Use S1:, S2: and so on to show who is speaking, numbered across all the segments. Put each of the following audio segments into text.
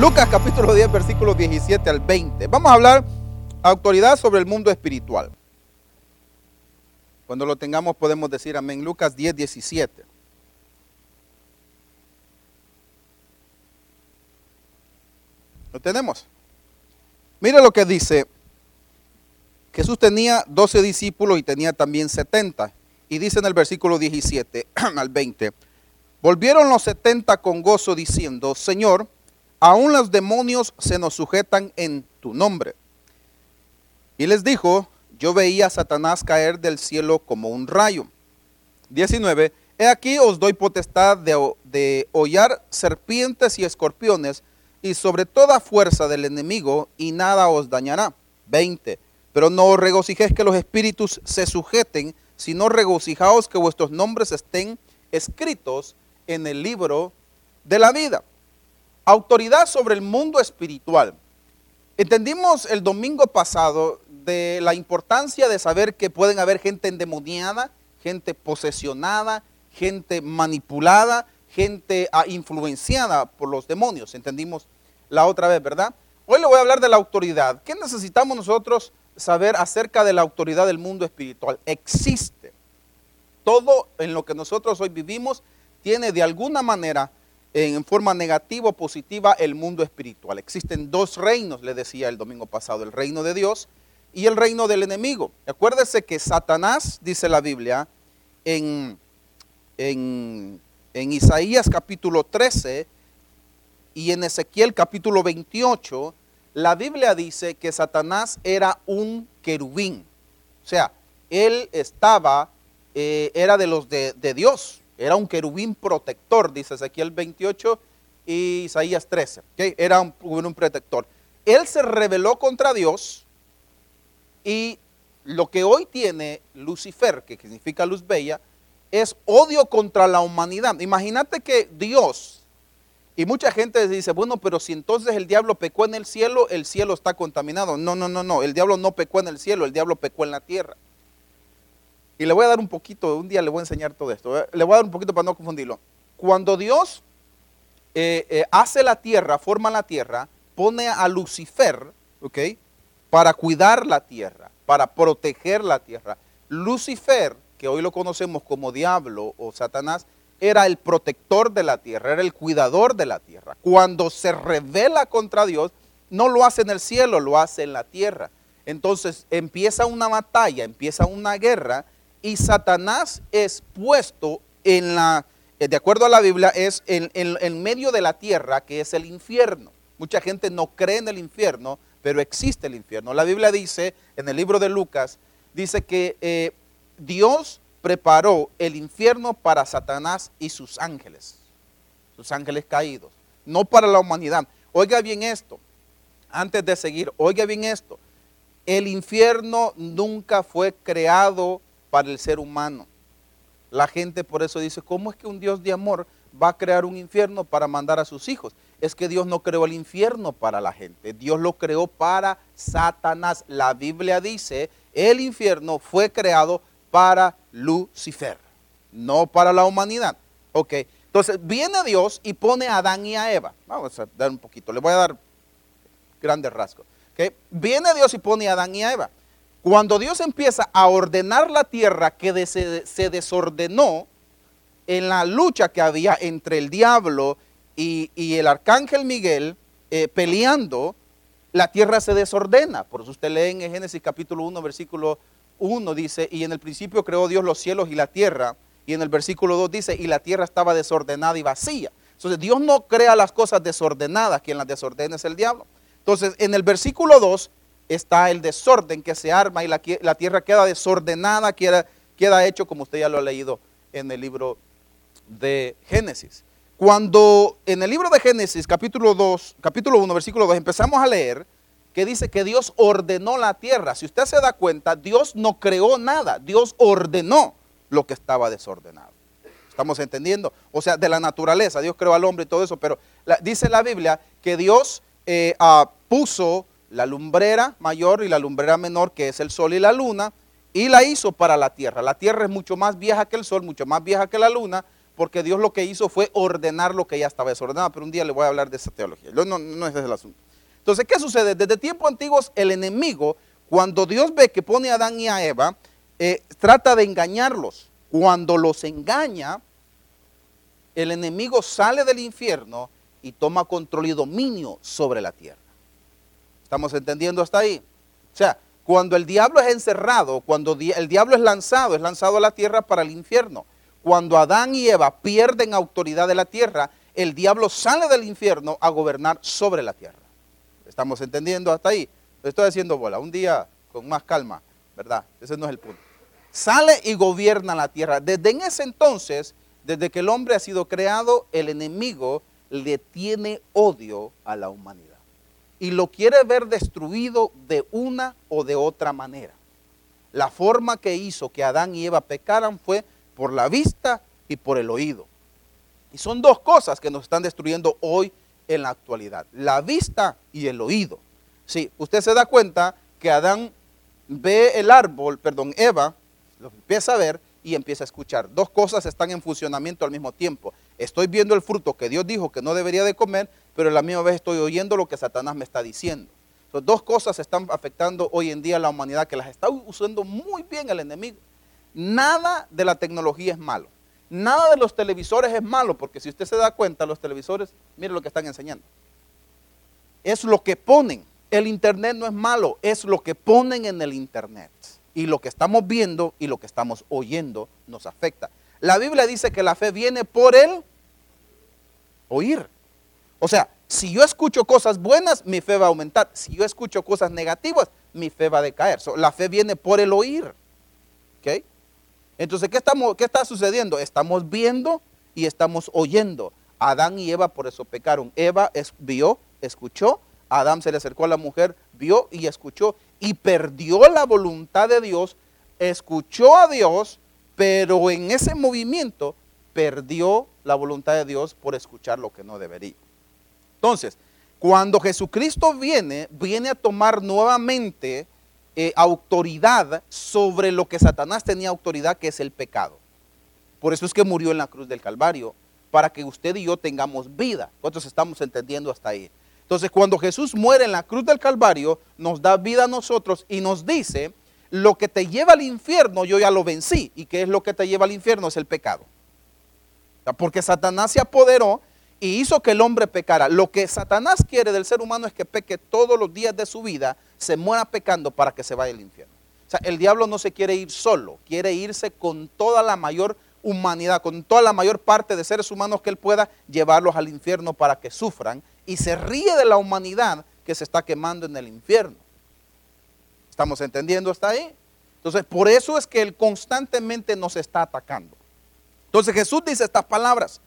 S1: Lucas capítulo 10, versículos 17 al 20. Vamos a hablar autoridad sobre el mundo espiritual. Cuando lo tengamos podemos decir amén. Lucas 10, 17. ¿Lo tenemos? Mire lo que dice. Jesús tenía 12 discípulos y tenía también 70. Y dice en el versículo 17 al 20. Volvieron los 70 con gozo diciendo, Señor, aún los demonios se nos sujetan en tu nombre. Y les dijo, yo veía a Satanás caer del cielo como un rayo. 19. He aquí os doy potestad de, hollar serpientes y escorpiones y sobre toda fuerza del enemigo y nada os dañará. 20. Pero no os regocijéis que los espíritus se sujeten, sino regocijaos que vuestros nombres estén escritos en el libro de la vida. Autoridad sobre el mundo espiritual. Entendimos el domingo pasado de la importancia de saber que pueden haber gente endemoniada, gente posesionada, gente manipulada, gente ah, influenciada por los demonios. Entendimos la otra vez, ¿verdad? Hoy le voy a hablar de la autoridad. ¿Qué necesitamos nosotros saber acerca de la autoridad del mundo espiritual? Existe. Todo en lo que nosotros hoy vivimos tiene de alguna manera, en forma negativa o positiva, el mundo espiritual. Existen dos reinos, le decía el domingo pasado, el reino de Dios y el reino del enemigo. Acuérdese que Satanás, dice la Biblia, en, en, en Isaías capítulo 13 y en Ezequiel capítulo 28, la Biblia dice que Satanás era un querubín. O sea, él estaba, eh, era de los de, de Dios, era un querubín protector, dice Ezequiel 28 y Isaías 13. Era un, un protector. Él se rebeló contra Dios y lo que hoy tiene Lucifer, que significa luz bella, es odio contra la humanidad. Imagínate que Dios, y mucha gente dice, bueno, pero si entonces el diablo pecó en el cielo, el cielo está contaminado. No, no, no, no, el diablo no pecó en el cielo, el diablo pecó en la tierra. Y le voy a dar un poquito, un día le voy a enseñar todo esto. ¿eh? Le voy a dar un poquito para no confundirlo. Cuando Dios eh, eh, hace la tierra, forma la tierra, pone a Lucifer, ¿ok? Para cuidar la tierra, para proteger la tierra. Lucifer, que hoy lo conocemos como diablo o Satanás, era el protector de la tierra, era el cuidador de la tierra. Cuando se revela contra Dios, no lo hace en el cielo, lo hace en la tierra. Entonces empieza una batalla, empieza una guerra y Satanás es puesto en la, eh, de acuerdo a la Biblia, es en, medio de la tierra, que es el infierno. Mucha gente no cree en el infierno, pero existe el infierno. La Biblia dice, en el libro de Lucas, dice que eh, Dios preparó el infierno para Satanás y sus ángeles, sus ángeles caídos, no para la humanidad. Oiga bien esto, antes de seguir, oiga bien esto, el infierno nunca fue creado para el ser humano. La gente por eso dice, ¿cómo es que un Dios de amor va a crear un infierno para mandar a sus hijos? Es que Dios no creó el infierno para la gente, Dios lo creó para Satanás. La Biblia dice, el infierno fue creado para Lucifer, no para la humanidad. Ok, entonces viene Dios y pone a Adán y a Eva. Vamos a dar un poquito, le voy a dar grandes rasgos. Okay. Viene Dios y pone a Adán y a Eva. Cuando Dios empieza a ordenar la tierra que se, desordenó en la lucha que había entre el diablo y, el arcángel Miguel eh, peleando, la tierra se desordena. Por eso usted lee en Génesis capítulo 1, versículo 1, dice, y en el principio creó Dios los cielos y la tierra. Y en el versículo 2 dice, y la tierra estaba desordenada y vacía. Entonces Dios no crea las cosas desordenadas, quien las desordena es el diablo. Entonces en el versículo 2 está el desorden que se arma y la, tierra queda desordenada, queda, hecho como usted ya lo ha leído en el libro de Génesis. Cuando en el libro de Génesis, capítulo 2, capítulo 1, versículo 2, empezamos a leer que dice que Dios ordenó la tierra. Si usted se da cuenta, Dios no creó nada, Dios ordenó lo que estaba desordenado. ¿Estamos entendiendo? O sea, de la naturaleza, Dios creó al hombre y todo eso, pero dice la Biblia que Dios eh, ah, puso la lumbrera mayor y la lumbrera menor, que es el sol y la luna, y la hizo para la tierra. La tierra es mucho más vieja que el sol, mucho más vieja que la luna, porque Dios lo que hizo fue ordenar lo que ya estaba desordenado, pero un día le voy a hablar de esa teología. No, no, no es ese el asunto. Entonces, ¿qué sucede? Desde tiempos antiguos, el enemigo, cuando Dios ve que pone a Adán y a Eva, eh, trata de engañarlos. Cuando los engaña, el enemigo sale del infierno y toma control y dominio sobre la tierra. ¿Estamos entendiendo hasta ahí? O sea, cuando el diablo es encerrado, cuando el diablo es lanzado, es lanzado a la tierra para el infierno. Cuando Adán y Eva pierden autoridad de la tierra, el diablo sale del infierno a gobernar sobre la tierra. ¿Estamos entendiendo hasta ahí? estoy haciendo bola. Un día con más calma, ¿verdad? Ese no es el punto. Sale y gobierna la tierra. Desde en ese entonces, desde que el hombre ha sido creado, el enemigo le tiene odio a la humanidad. Y lo quiere ver destruido de una o de otra manera. La forma que hizo que Adán y Eva pecaran fue por la vista y por el oído. Y son dos cosas que nos están destruyendo hoy en la actualidad. La vista y el oído. Sí, usted se da cuenta que Adán ve el árbol, perdón, Eva lo empieza a ver y empieza a escuchar. Dos cosas están en funcionamiento al mismo tiempo. Estoy viendo el fruto que Dios dijo que no debería de comer, pero a la misma vez estoy oyendo lo que Satanás me está diciendo. Dos cosas están afectando hoy en día a la humanidad que las está usando muy bien el enemigo. Nada de la tecnología es malo. Nada de los televisores es malo, porque si usted se da cuenta, los televisores, mire lo que están enseñando. Es lo que ponen. El internet no es malo, es lo que ponen en el internet y lo que estamos viendo y lo que estamos oyendo nos afecta. La Biblia dice que la fe viene por el oír. O sea, si yo escucho cosas buenas, mi fe va a aumentar. Si yo escucho cosas negativas, mi fe va a decaer. la fe viene por el oír. Entonces, ¿qué, ¿qué está sucediendo? Estamos viendo y estamos oyendo. Adán y Eva por eso pecaron. Eva vio, escuchó. Adán se le acercó a la mujer, vio y escuchó y perdió la voluntad de Dios, escuchó a Dios, pero en ese movimiento perdió la voluntad de Dios por escuchar lo que no debería. Entonces, cuando Jesucristo viene, viene a tomar nuevamente eh, autoridad sobre lo que Satanás tenía autoridad, que es el pecado. Por eso es que murió en la cruz del Calvario, para que usted y yo tengamos vida. ¿Cuántos estamos entendiendo hasta ahí? Entonces, cuando Jesús muere en la cruz del Calvario, nos da vida a nosotros y nos dice, lo que te lleva al infierno, yo ya lo vencí. ¿Y qué es lo que te lleva al infierno? Es el pecado. Porque Satanás se apoderó y hizo que el hombre pecara. Lo que Satanás quiere del ser humano es que peque todos los días de su vida, se muera pecando para que se vaya al infierno. O sea, el diablo no se quiere ir solo, quiere irse con toda la mayor humanidad, con toda la mayor parte de seres humanos que él pueda, llevarlos al infierno para que sufran y se ríe de la humanidad que se está quemando en el infierno. ¿Estamos entendiendo hasta ahí? Entonces, por eso es que Él constantemente nos está atacando. Entonces Jesús dice estas palabras.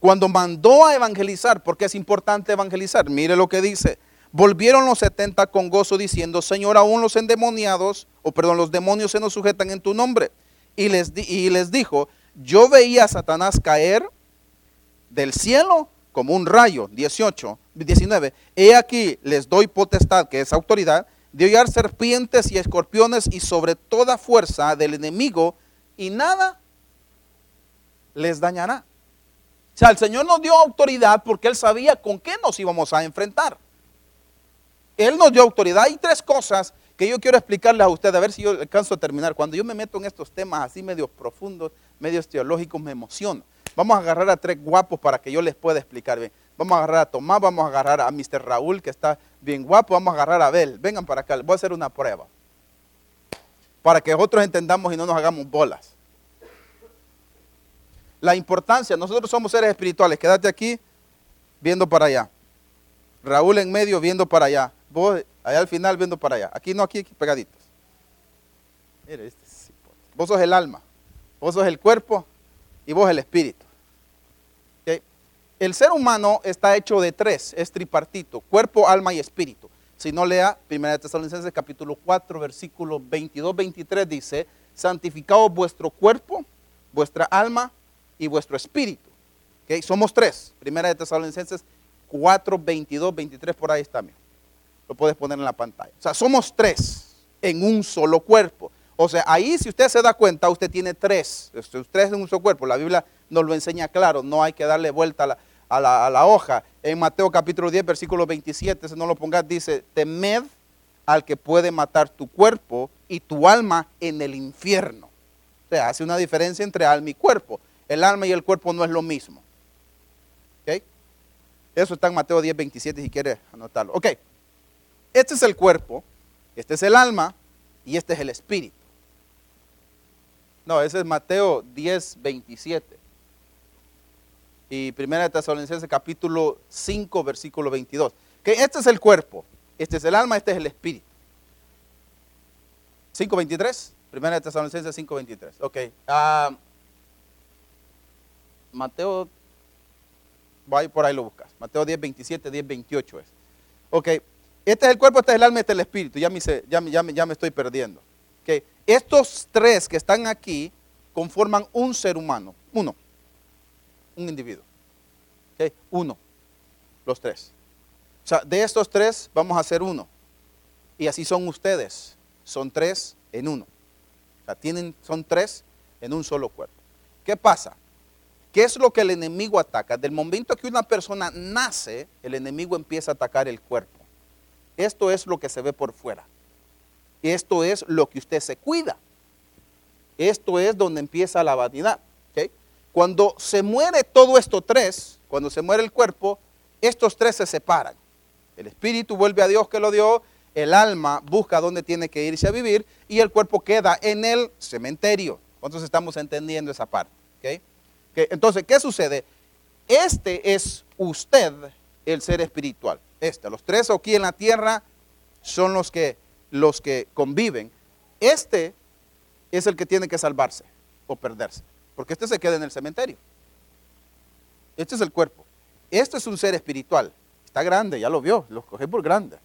S1: Cuando mandó a evangelizar, porque es importante evangelizar, mire lo que dice. Volvieron los setenta con gozo diciendo, Señor, aún los endemoniados, o perdón, los demonios se nos sujetan en tu nombre. Y les, y les dijo, yo veía a Satanás caer del cielo como un rayo, 18, 19, he aquí les doy potestad, que es autoridad, de hollar serpientes y escorpiones y sobre toda fuerza del enemigo, y nada les dañará. O sea, el Señor nos dio autoridad porque Él sabía con qué nos íbamos a enfrentar. Él nos dio autoridad. Hay tres cosas que yo quiero explicarles a ustedes, a ver si yo alcanzo a terminar. Cuando yo me meto en estos temas así medios profundos, medios teológicos, me emociono. Vamos a agarrar a tres guapos para que yo les pueda explicar bien. Vamos a agarrar a Tomás, vamos a agarrar a Mr. Raúl, que está bien guapo, vamos a agarrar a Abel. Vengan para acá, voy a hacer una prueba. Para que nosotros entendamos y no nos hagamos bolas. La importancia, nosotros somos seres espirituales, quédate aquí viendo para allá. Raúl en medio viendo para allá. Vos allá al final viendo para allá. Aquí no, aquí, aquí pegaditos. Mire, este, vos sos el alma, vos sos el cuerpo y vos el espíritu. El ser humano está hecho de tres, es tripartito, cuerpo, alma y espíritu. Si no lea 1 Tesalonicenses capítulo 4, versículo 22, 23 dice, santificaos vuestro cuerpo, vuestra alma y vuestro espíritu. ¿Okay? Somos tres. 1 Tesalonicenses 4, 22, 23, por ahí está. Lo puedes poner en la pantalla. O sea, somos tres en un solo cuerpo. O sea, ahí si usted se da cuenta, usted tiene tres, tres en un solo cuerpo. La Biblia nos lo enseña claro, no hay que darle vuelta a la, a la, hoja. En Mateo capítulo 10, versículo 27, si no lo pongas, dice, temed al que puede matar tu cuerpo y tu alma en el infierno. O sea, hace una diferencia entre alma y cuerpo. El alma y el cuerpo no es lo mismo. ¿Ok? Eso está en Mateo 10, 27 si quiere anotarlo. Ok. Este es el cuerpo, este es el alma y este es el espíritu. No, ese es Mateo 10, 27. Y Primera de Tesalonicenses capítulo 5, versículo 22. Que este es el cuerpo, este es el alma, este es el espíritu. 5.23, Primera de Tesalonicenses 5.23. Ok. Uh, Mateo, va por ahí lo buscas. Mateo 10, 27, 10, 28 es. Ok. Este es el cuerpo, este es el alma, este es el espíritu. Ya me, ya, me estoy perdiendo. Okay. Estos tres que están aquí conforman un ser humano. Uno. Un individuo. Okay. Uno. Los tres. O sea, de estos tres vamos a hacer uno. Y así son ustedes. Son tres en uno. O sea, tienen, son tres en un solo cuerpo. ¿Qué pasa? ¿Qué es lo que el enemigo ataca? Del momento que una persona nace, el enemigo empieza a atacar el cuerpo. Esto es lo que se ve por fuera. Esto es lo que usted se cuida. Esto es donde empieza la vanidad. Cuando se muere todo esto tres, cuando se muere el cuerpo, estos tres se separan. El espíritu vuelve a Dios que lo dio, el alma busca dónde tiene que irse a vivir y el cuerpo queda en el cementerio. ¿Cuántos estamos entendiendo esa parte? Entonces, ¿qué sucede? Este es usted el ser espiritual. Este, los tres aquí en la tierra son los que, los que conviven. Este es el que tiene que salvarse o perderse, porque este se queda en el cementerio. Este es el cuerpo. Este es un ser espiritual. Está grande, ya lo vio, lo cogí por grande.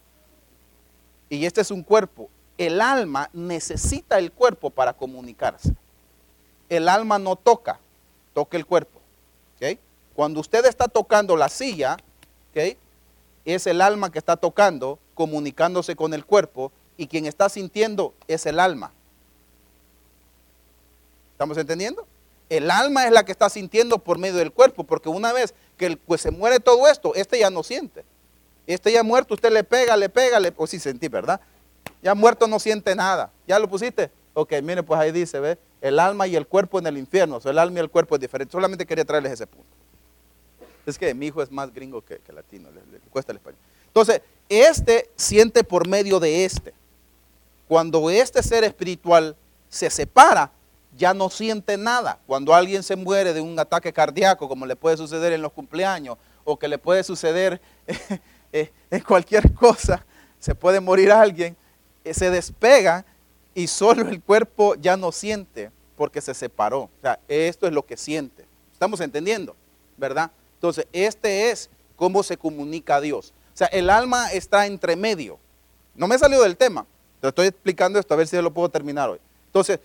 S1: Y este es un cuerpo. El alma necesita el cuerpo para comunicarse. El alma no toca, toca el cuerpo. Cuando usted está tocando la silla, es el alma que está tocando, comunicándose con el cuerpo, y quien está sintiendo es el alma. ¿Estamos entendiendo? El alma es la que está sintiendo por medio del cuerpo, porque una vez que pues, se muere todo esto, este ya no siente. Este ya muerto, usted le pega, le pega, le, pues sí sentí, ¿verdad? Ya muerto no siente nada. ¿Ya lo pusiste? Ok, mire, pues ahí dice, ¿ve? El alma y el cuerpo en el infierno. O sea, el alma y el cuerpo es diferente. Solamente quería traerles ese punto. Es que mi hijo es más gringo que, latino, le, cuesta el español. Entonces, este siente por medio de este. Cuando este ser espiritual se separa, ya no siente nada. Cuando alguien se muere de un ataque cardíaco, como le puede suceder en los cumpleaños, o que le puede suceder eh, en cualquier cosa, se puede morir alguien, eh, se despega y solo el cuerpo ya no siente porque se separó. O sea, esto es lo que siente. Estamos entendiendo, ¿verdad? Entonces, este es cómo se comunica a Dios. O sea, el alma está entre medio. No me he salido del tema. Te estoy explicando esto a ver si lo puedo terminar hoy. Entonces,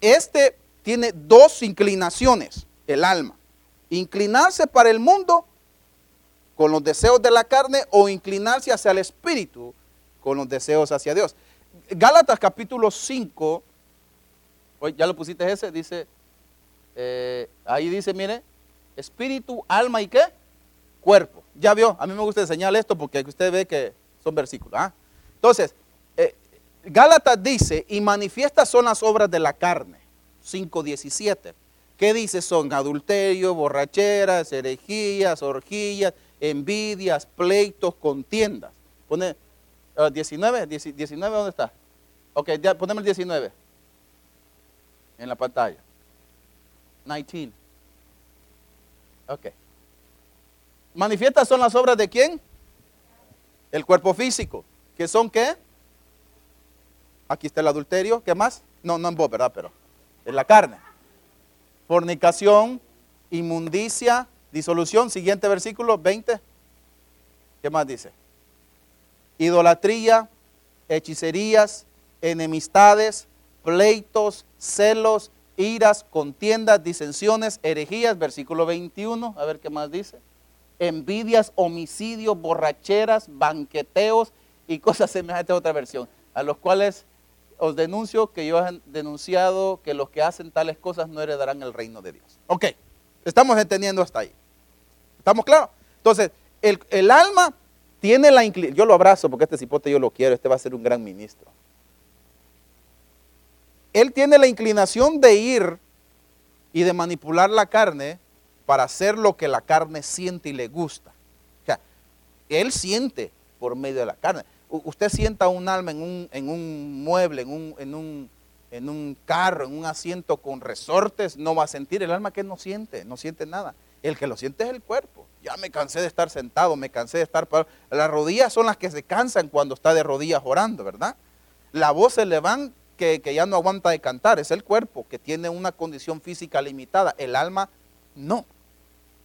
S1: este tiene dos inclinaciones, el alma. Inclinarse para el mundo con los deseos de la carne o inclinarse hacia el espíritu con los deseos hacia Dios. Gálatas capítulo 5, ya lo pusiste ese, dice, eh, ahí dice, mire, espíritu, alma y qué? Cuerpo. Ya vio, a mí me gusta enseñar esto porque usted ve que son versículos. ¿ah? Entonces, eh, Gálatas dice, y manifiestas son las obras de la carne. 5.17. ¿Qué dice? Son adulterio, borracheras, herejías, orgías, envidias, pleitos, contiendas. Pone 19, ah, 19, ¿dónde está? Ok, ya, ponemos el 19 en la pantalla. 19. Ok. Manifiestas son las obras de quién? El cuerpo físico. ¿Qué son qué? Aquí está el adulterio. ¿Qué más? No, no en vos, ¿verdad? Pero en la carne. Fornicación, inmundicia, disolución. Siguiente versículo, 20. ¿Qué más dice? Idolatría, hechicerías, enemistades, pleitos, celos, iras, contiendas, disensiones, herejías, versículo 21, a ver qué más dice. Envidias, homicidios, borracheras, banqueteos y cosas semejantes a otra versión, a los cuales os denuncio que yo he denunciado que los que hacen tales cosas no heredarán el reino de Dios. Ok, estamos entendiendo hasta ahí. ¿Estamos claros? Entonces, el, el alma tiene la inclinación, yo lo abrazo porque este cipote yo lo quiero, este va a ser un gran ministro. Él tiene la inclinación de ir y de manipular la carne para hacer lo que la carne siente y le gusta. O sea, él siente por medio de la carne. usted sienta un alma en un, mueble, en un carro, en un asiento con resortes, no va a sentir. El alma que no siente, no siente nada. El que lo siente es el cuerpo. Ya me cansé de estar sentado, me cansé de estar parado. Las rodillas son las que se cansan cuando está de rodillas orando, ¿verdad? La voz se le van que, ya no aguanta de cantar, es el cuerpo que tiene una condición física limitada, el alma no.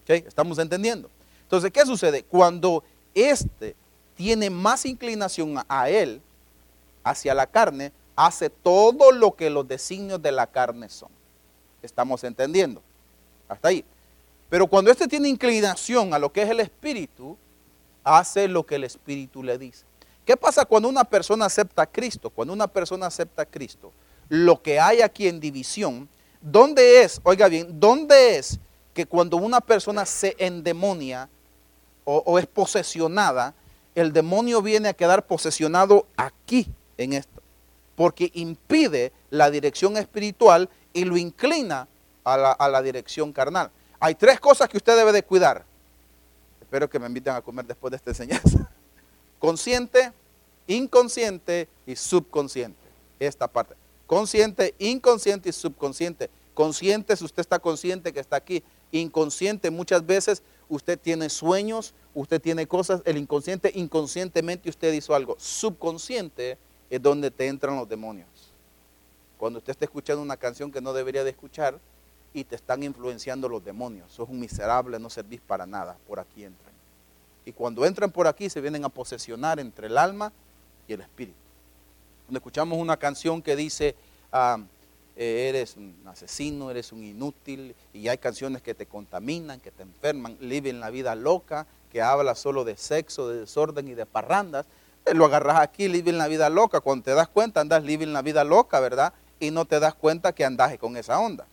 S1: ¿Estamos entendiendo? Entonces, ¿qué sucede? Cuando éste tiene más inclinación a él, hacia la carne, hace todo lo que los designios de la carne son. ¿Estamos entendiendo? Hasta ahí. Pero cuando éste tiene inclinación a lo que es el espíritu, hace lo que el espíritu le dice. ¿Qué pasa cuando una persona acepta a Cristo? Cuando una persona acepta a Cristo, lo que hay aquí en división, ¿dónde es, oiga bien, dónde es que cuando una persona se endemonia o, es posesionada, el demonio viene a quedar posesionado aquí, en esto? Porque impide la dirección espiritual y lo inclina a la, a la dirección carnal. Hay tres cosas que usted debe de cuidar. Espero que me inviten a comer después de esta enseñanza. Consciente, inconsciente y subconsciente. Esta parte. Consciente, inconsciente y subconsciente. Consciente si usted está consciente que está aquí. Inconsciente muchas veces usted tiene sueños, usted tiene cosas, el inconsciente, inconscientemente usted hizo algo. Subconsciente es donde te entran los demonios. Cuando usted está escuchando una canción que no debería de escuchar y te están influenciando los demonios. Sos un miserable, no servís para nada. Por aquí entran. Y cuando entran por aquí se vienen a posesionar entre el alma y el espíritu. Cuando escuchamos una canción que dice, ah, eh, eres un asesino, eres un inútil, y hay canciones que te contaminan, que te enferman, en la vida loca, que habla solo de sexo, de desorden y de parrandas, eh, lo agarras aquí, en la vida loca, cuando te das cuenta andas en la vida loca, ¿verdad? Y no te das cuenta que andas con esa onda.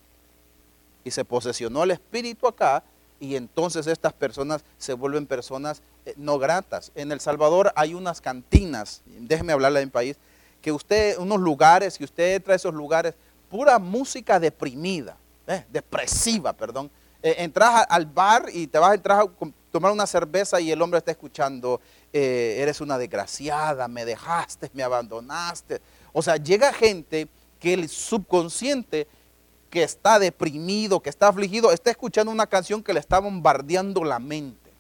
S1: Y se posesionó el espíritu acá y entonces estas personas se vuelven personas eh, no gratas. En El Salvador hay unas cantinas, déjeme hablarle de mi país, que usted, unos lugares, que usted entra a esos lugares, pura música deprimida, eh, depresiva, perdón. Eh, entras al bar y te vas a entrar a tomar una cerveza y el hombre está escuchando, eres una desgraciada, me dejaste, me abandonaste. O sea, llega gente que el subconsciente que está deprimido, que está afligido, está escuchando una canción que le está bombardeando la mente.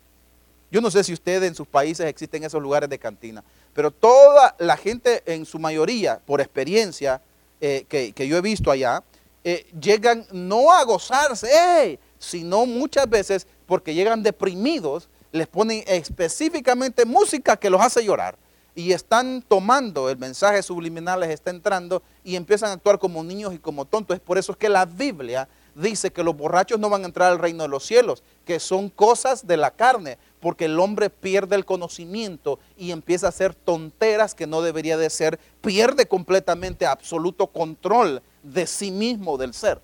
S1: Yo no sé si ustedes en sus países existen esos lugares de cantina, pero toda la gente en su mayoría, por experiencia eh, que, yo he visto allá, eh, llegan no a gozarse, sino muchas veces porque llegan deprimidos, les ponen específicamente música que los hace llorar y están tomando el mensaje subliminal, les está entrando y empiezan a actuar como niños y como tontos. Es por eso que la Biblia dice que los borrachos no van a entrar al reino de los cielos, que son cosas de la carne, porque el hombre pierde el conocimiento y empieza a hacer tonteras que no debería de ser, pierde completamente absoluto control de sí mismo, del ser.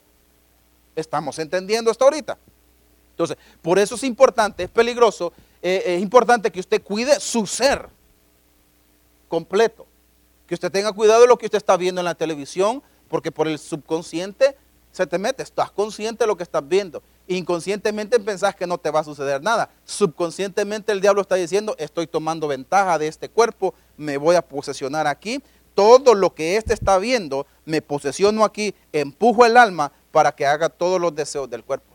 S1: ¿Estamos entendiendo esto ahorita? Entonces, por eso es importante, es peligroso, eh, es importante que usted cuide su ser completo. Que usted tenga cuidado de lo que usted está viendo en la televisión, porque por el subconsciente se te mete. Estás consciente de lo que estás viendo. Inconscientemente pensás que no te va a suceder nada. Subconscientemente el diablo está diciendo, estoy tomando ventaja de este cuerpo, me voy a posesionar aquí. Todo lo que éste está viendo, me posesiono aquí, empujo el alma para que haga todos los deseos del cuerpo.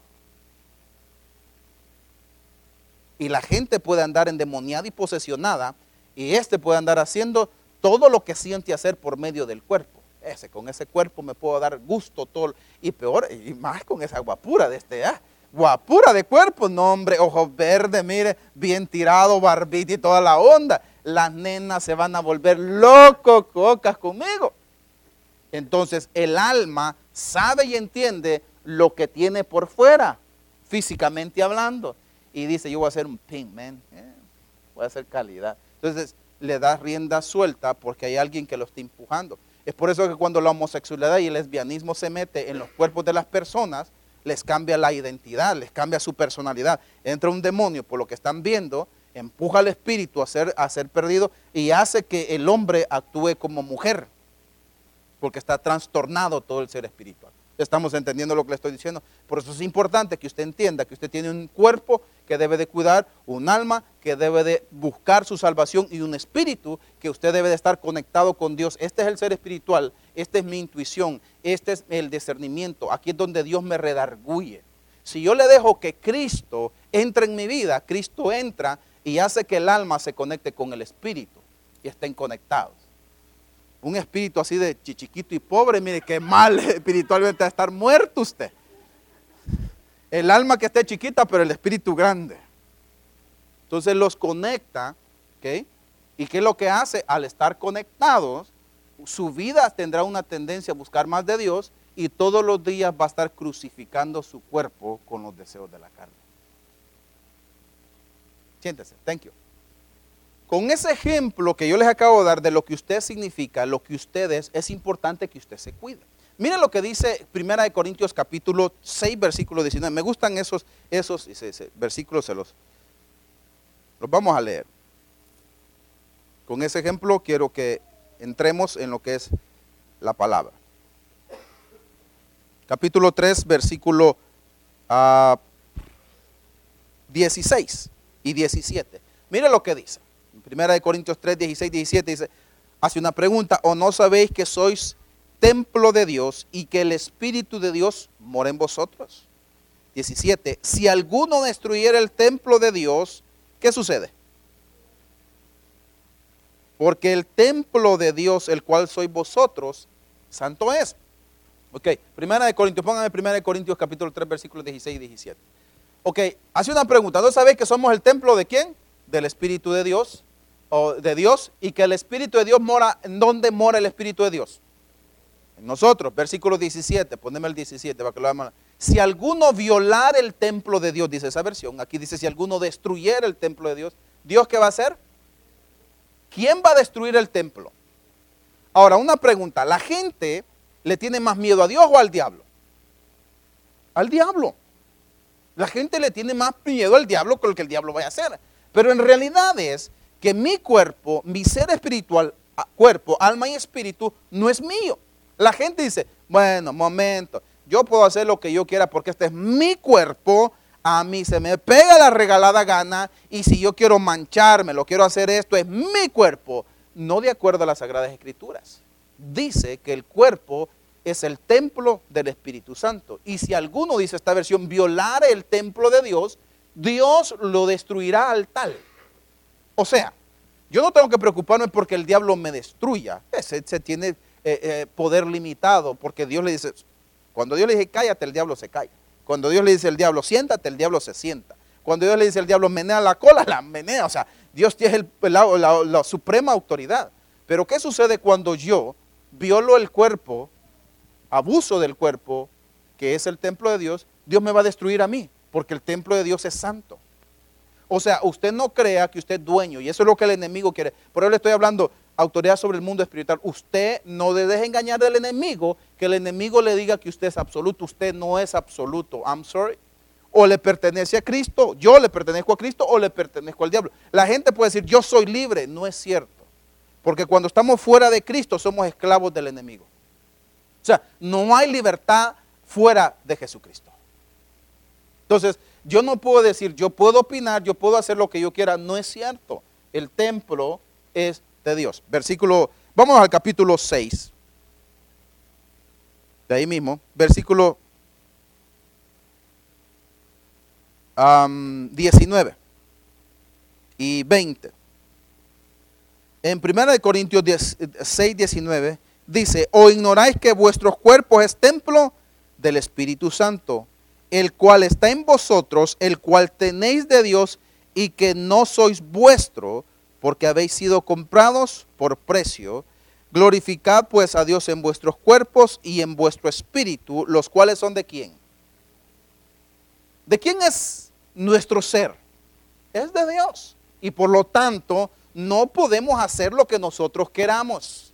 S1: Y la gente puede andar endemoniada y posesionada y este puede andar haciendo todo lo que siente hacer por medio del cuerpo. Ese, con ese cuerpo me puedo dar gusto todo. Y peor, y más con esa guapura de este, ¿ah? guapura de cuerpo, no hombre, ojos verdes, mire, bien tirado, barbita y toda la onda. Las nenas se van a volver locos, cocas conmigo. Entonces el alma sabe y entiende lo que tiene por fuera, físicamente hablando. Y dice, yo voy a hacer un pink, man. Eh, voy a hacer calidad. Entonces le da rienda suelta porque hay alguien que lo está empujando. Es por eso que cuando la homosexualidad y el lesbianismo se mete en los cuerpos de las personas, les cambia la identidad, les cambia su personalidad. Entra un demonio por lo que están viendo, empuja al espíritu a ser, a ser perdido y hace que el hombre actúe como mujer, porque está trastornado todo el ser espiritual. Estamos entendiendo lo que le estoy diciendo. Por eso es importante que usted entienda que usted tiene un cuerpo que debe de cuidar, un alma que debe de buscar su salvación y un espíritu que usted debe de estar conectado con Dios. Este es el ser espiritual, esta es mi intuición, este es el discernimiento. Aquí es donde Dios me redarguye. Si yo le dejo que Cristo entre en mi vida, Cristo entra y hace que el alma se conecte con el espíritu y estén conectados un espíritu así de chichiquito y pobre, mire qué mal espiritualmente va a estar muerto usted. El alma que esté chiquita, pero el espíritu grande. Entonces los conecta, ¿ok? ¿Y qué es lo que hace? Al estar conectados, su vida tendrá una tendencia a buscar más de Dios y todos los días va a estar crucificando su cuerpo con los deseos de la carne. Siéntese, thank you. Con ese ejemplo que yo les acabo de dar de lo que usted significa, lo que usted es, es importante que usted se cuide. Miren lo que dice Primera de Corintios capítulo 6, versículo 19. Me gustan esos, esos versículos, se los, los vamos a leer. Con ese ejemplo quiero que entremos en lo que es la palabra. Capítulo 3, versículo 16 ah, y 17. Mire lo que dice. Primera de Corintios 3, 16, 17 dice, hace una pregunta, ¿o no sabéis que sois templo de Dios y que el Espíritu de Dios mora en vosotros? 17, si alguno destruyera el templo de Dios, ¿qué sucede? Porque el templo de Dios, el cual sois vosotros, santo es. Ok, primera de Corintios, pónganme primera de Corintios capítulo 3, versículos 16 y 17. Ok, hace una pregunta, ¿no sabéis que somos el templo de quién? Del Espíritu de Dios o de Dios y que el Espíritu de Dios mora, ¿en dónde mora el Espíritu de Dios? En nosotros, versículo 17, poneme el 17 para que lo veamos. Si alguno violar el templo de Dios, dice esa versión, aquí dice si alguno destruyera el templo de Dios, ¿Dios qué va a hacer? ¿Quién va a destruir el templo? Ahora, una pregunta, ¿la gente le tiene más miedo a Dios o al diablo? Al diablo. La gente le tiene más miedo al diablo que lo que el diablo vaya a hacer. Pero en realidad es que mi cuerpo, mi ser espiritual, cuerpo, alma y espíritu, no es mío. La gente dice, bueno, momento, yo puedo hacer lo que yo quiera porque este es mi cuerpo, a mí se me pega la regalada gana y si yo quiero mancharme, lo quiero hacer esto, es mi cuerpo, no de acuerdo a las Sagradas Escrituras. Dice que el cuerpo es el templo del Espíritu Santo. Y si alguno, dice esta versión, violar el templo de Dios, Dios lo destruirá al tal. O sea, yo no tengo que preocuparme porque el diablo me destruya. Ese, tiene eh, eh, poder limitado porque Dios le dice, cuando Dios le dice cállate, el diablo se calla. Cuando Dios le dice al diablo siéntate, el diablo se sienta. Cuando Dios le dice al diablo menea la cola, la menea. O sea, Dios tiene la, suprema autoridad. Pero ¿qué sucede cuando yo violo el cuerpo, abuso del cuerpo, que es el templo de Dios? Dios me va a destruir a mí, porque el templo de Dios es santo. O sea, usted no crea que usted es dueño, y eso es lo que el enemigo quiere. Por eso le estoy hablando autoridad sobre el mundo espiritual. Usted no le engañar al enemigo, que el enemigo le diga que usted es absoluto. Usted no es absoluto. I'm sorry. O le pertenece a Cristo, yo le pertenezco a Cristo, o le pertenezco al diablo. La gente puede decir, yo soy libre. No es cierto. Porque cuando estamos fuera de Cristo, somos esclavos del enemigo. O sea, no hay libertad fuera de Jesucristo. Entonces, yo no puedo decir, yo puedo opinar, yo puedo hacer lo que yo quiera. No es cierto. El templo es de Dios. Versículo, vamos al capítulo 6. De ahí mismo, versículo 19 y 20. En 1 Corintios 6, 19 dice, o ignoráis que vuestros cuerpos es templo del Espíritu Santo el cual está en vosotros, el cual tenéis de Dios y que no sois vuestro, porque habéis sido comprados por precio. Glorificad pues a Dios en vuestros cuerpos y en vuestro espíritu, los cuales son de quién. ¿De quién es nuestro ser? Es de Dios. Y por lo tanto, no podemos hacer lo que nosotros queramos.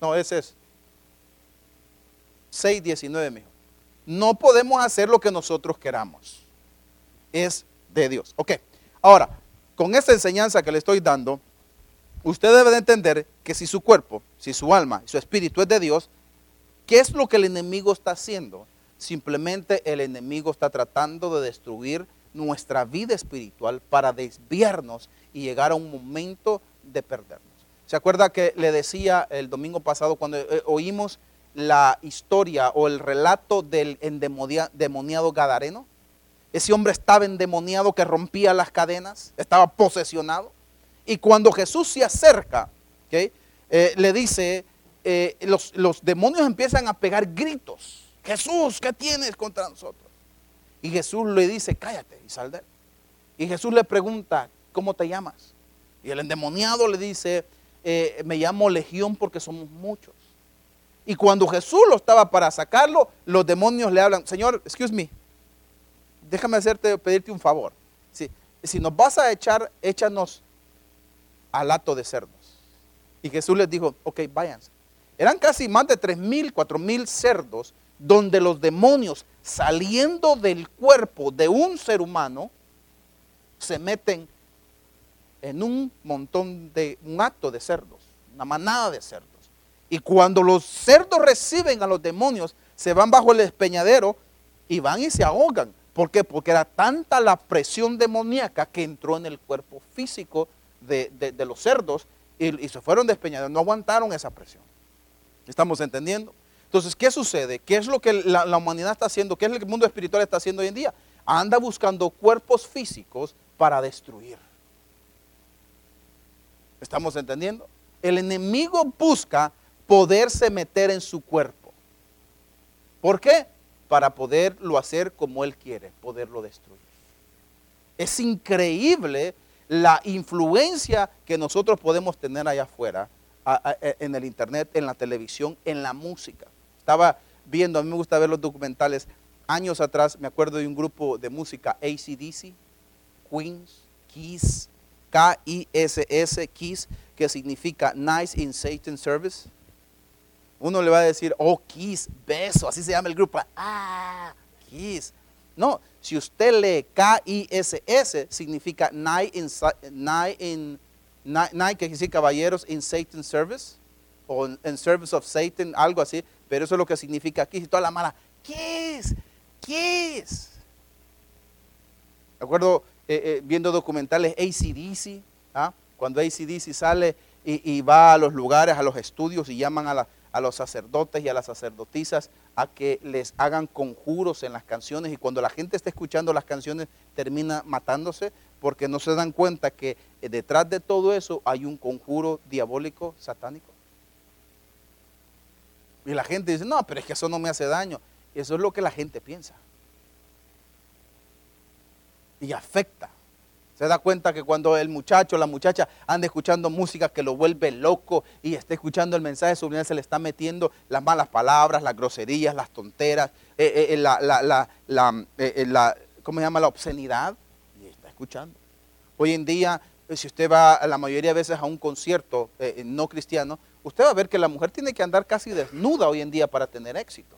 S1: No, ese es 6, 19, mijo. No podemos hacer lo que nosotros queramos. Es de Dios. Ok. Ahora, con esta enseñanza que le estoy dando, usted debe de entender que si su cuerpo, si su alma y su espíritu es de Dios, ¿qué es lo que el enemigo está haciendo? Simplemente el enemigo está tratando de destruir nuestra vida espiritual para desviarnos y llegar a un momento de perdernos. ¿Se acuerda que le decía el domingo pasado cuando eh, oímos la historia o el relato del endemoniado Gadareno? Ese hombre estaba endemoniado que rompía las cadenas, estaba posesionado. Y cuando Jesús se acerca, eh, le dice, eh, los, los demonios empiezan a pegar gritos. Jesús, ¿qué tienes contra nosotros? Y Jesús le dice, cállate y sal de él. Y Jesús le pregunta, ¿cómo te llamas? Y el endemoniado le dice, eh, me llamo Legión porque somos muchos. Y cuando Jesús lo estaba para sacarlo, los demonios le hablan, Señor, excuse me, déjame hacerte, pedirte un favor. Si, si nos vas a echar, échanos al hato de cerdos. Y Jesús les dijo, ok, váyanse. Eran casi más de tres mil, cuatro mil cerdos donde los demonios saliendo del cuerpo de un ser humano se meten en un montón de, un acto de cerdos, una manada de cerdos. Y cuando los cerdos reciben a los demonios, se van bajo el despeñadero y van y se ahogan. ¿Por qué? Porque era tanta la presión demoníaca que entró en el cuerpo físico de, los cerdos y, se fueron despeñaderos. No aguantaron esa presión. ¿Estamos entendiendo? Entonces, ¿qué sucede? ¿Qué es lo que la, humanidad está haciendo? ¿Qué es lo que el mundo espiritual está haciendo hoy en día? Anda buscando cuerpos físicos para destruir. ¿Estamos entendiendo? El enemigo busca poderse meter en su cuerpo. ¿Por qué? Para poderlo hacer como él quiere, poderlo destruir. Es increíble la influencia que nosotros podemos tener allá afuera, en el internet, en la televisión, en la música. Estaba viendo, a mí me gusta ver los documentales, años atrás me acuerdo de un grupo de música, ACDC, Queens, Kiss, K-I-S-S, Kiss, que significa Nice in Satan Service. Uno le va a decir, oh, Kiss, beso, así se llama el grupo. Ah, Kiss. No, si usted lee K-I-S-S, significa Night in, night in night, que quiere caballeros in Satan Service, o in Service of Satan, algo así, pero eso es lo que significa aquí. Y toda la mala, Kiss, Kiss. ¿De acuerdo? Eh, eh, viendo documentales ACDC, ¿ah? cuando ACDC sale y, va a los lugares, a los estudios y llaman a, a los sacerdotes y a las sacerdotisas a que les hagan conjuros en las canciones y cuando la gente está escuchando las canciones termina matándose porque no se dan cuenta que eh, detrás de todo eso hay un conjuro diabólico satánico. Y la gente dice, no, pero es que eso no me hace daño. Eso es lo que la gente piensa y afecta. Se da cuenta que cuando el muchacho la muchacha anda escuchando música que lo vuelve loco y está escuchando el mensaje subliminal, se le está metiendo las malas palabras, las groserías, las tonteras, eh, eh, la, la, la, ¿cómo se llama? La obscenidad. Y está escuchando. Hoy en día, eh, si usted va la mayoría de veces a un concierto no cristiano, usted va a ver que la mujer tiene que andar casi desnuda hoy en día para tener éxito.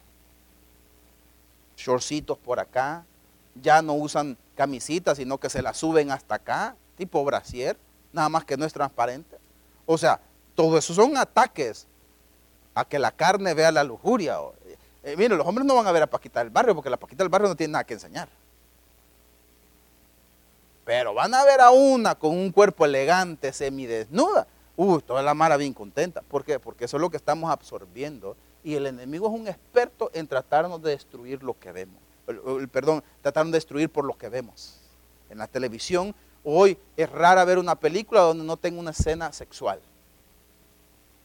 S1: Shortcitos por acá, ya no usan camisita, sino que se la suben hasta acá, tipo brasier, nada más que no es transparente. O sea, todo eso son ataques a que la carne vea la lujuria. Eh, miren, los hombres no van a ver a Paquita del Barrio porque la Paquita del Barrio no tiene nada que enseñar. Pero van a ver a una con un cuerpo elegante, semidesnuda. Uy, toda la mala bien contenta. ¿Por qué? Porque eso es lo que estamos absorbiendo. Y el enemigo es un experto en tratarnos de destruir lo que vemos perdón, trataron de destruir por lo que vemos. En la televisión hoy es rara ver una película donde no tenga una escena sexual.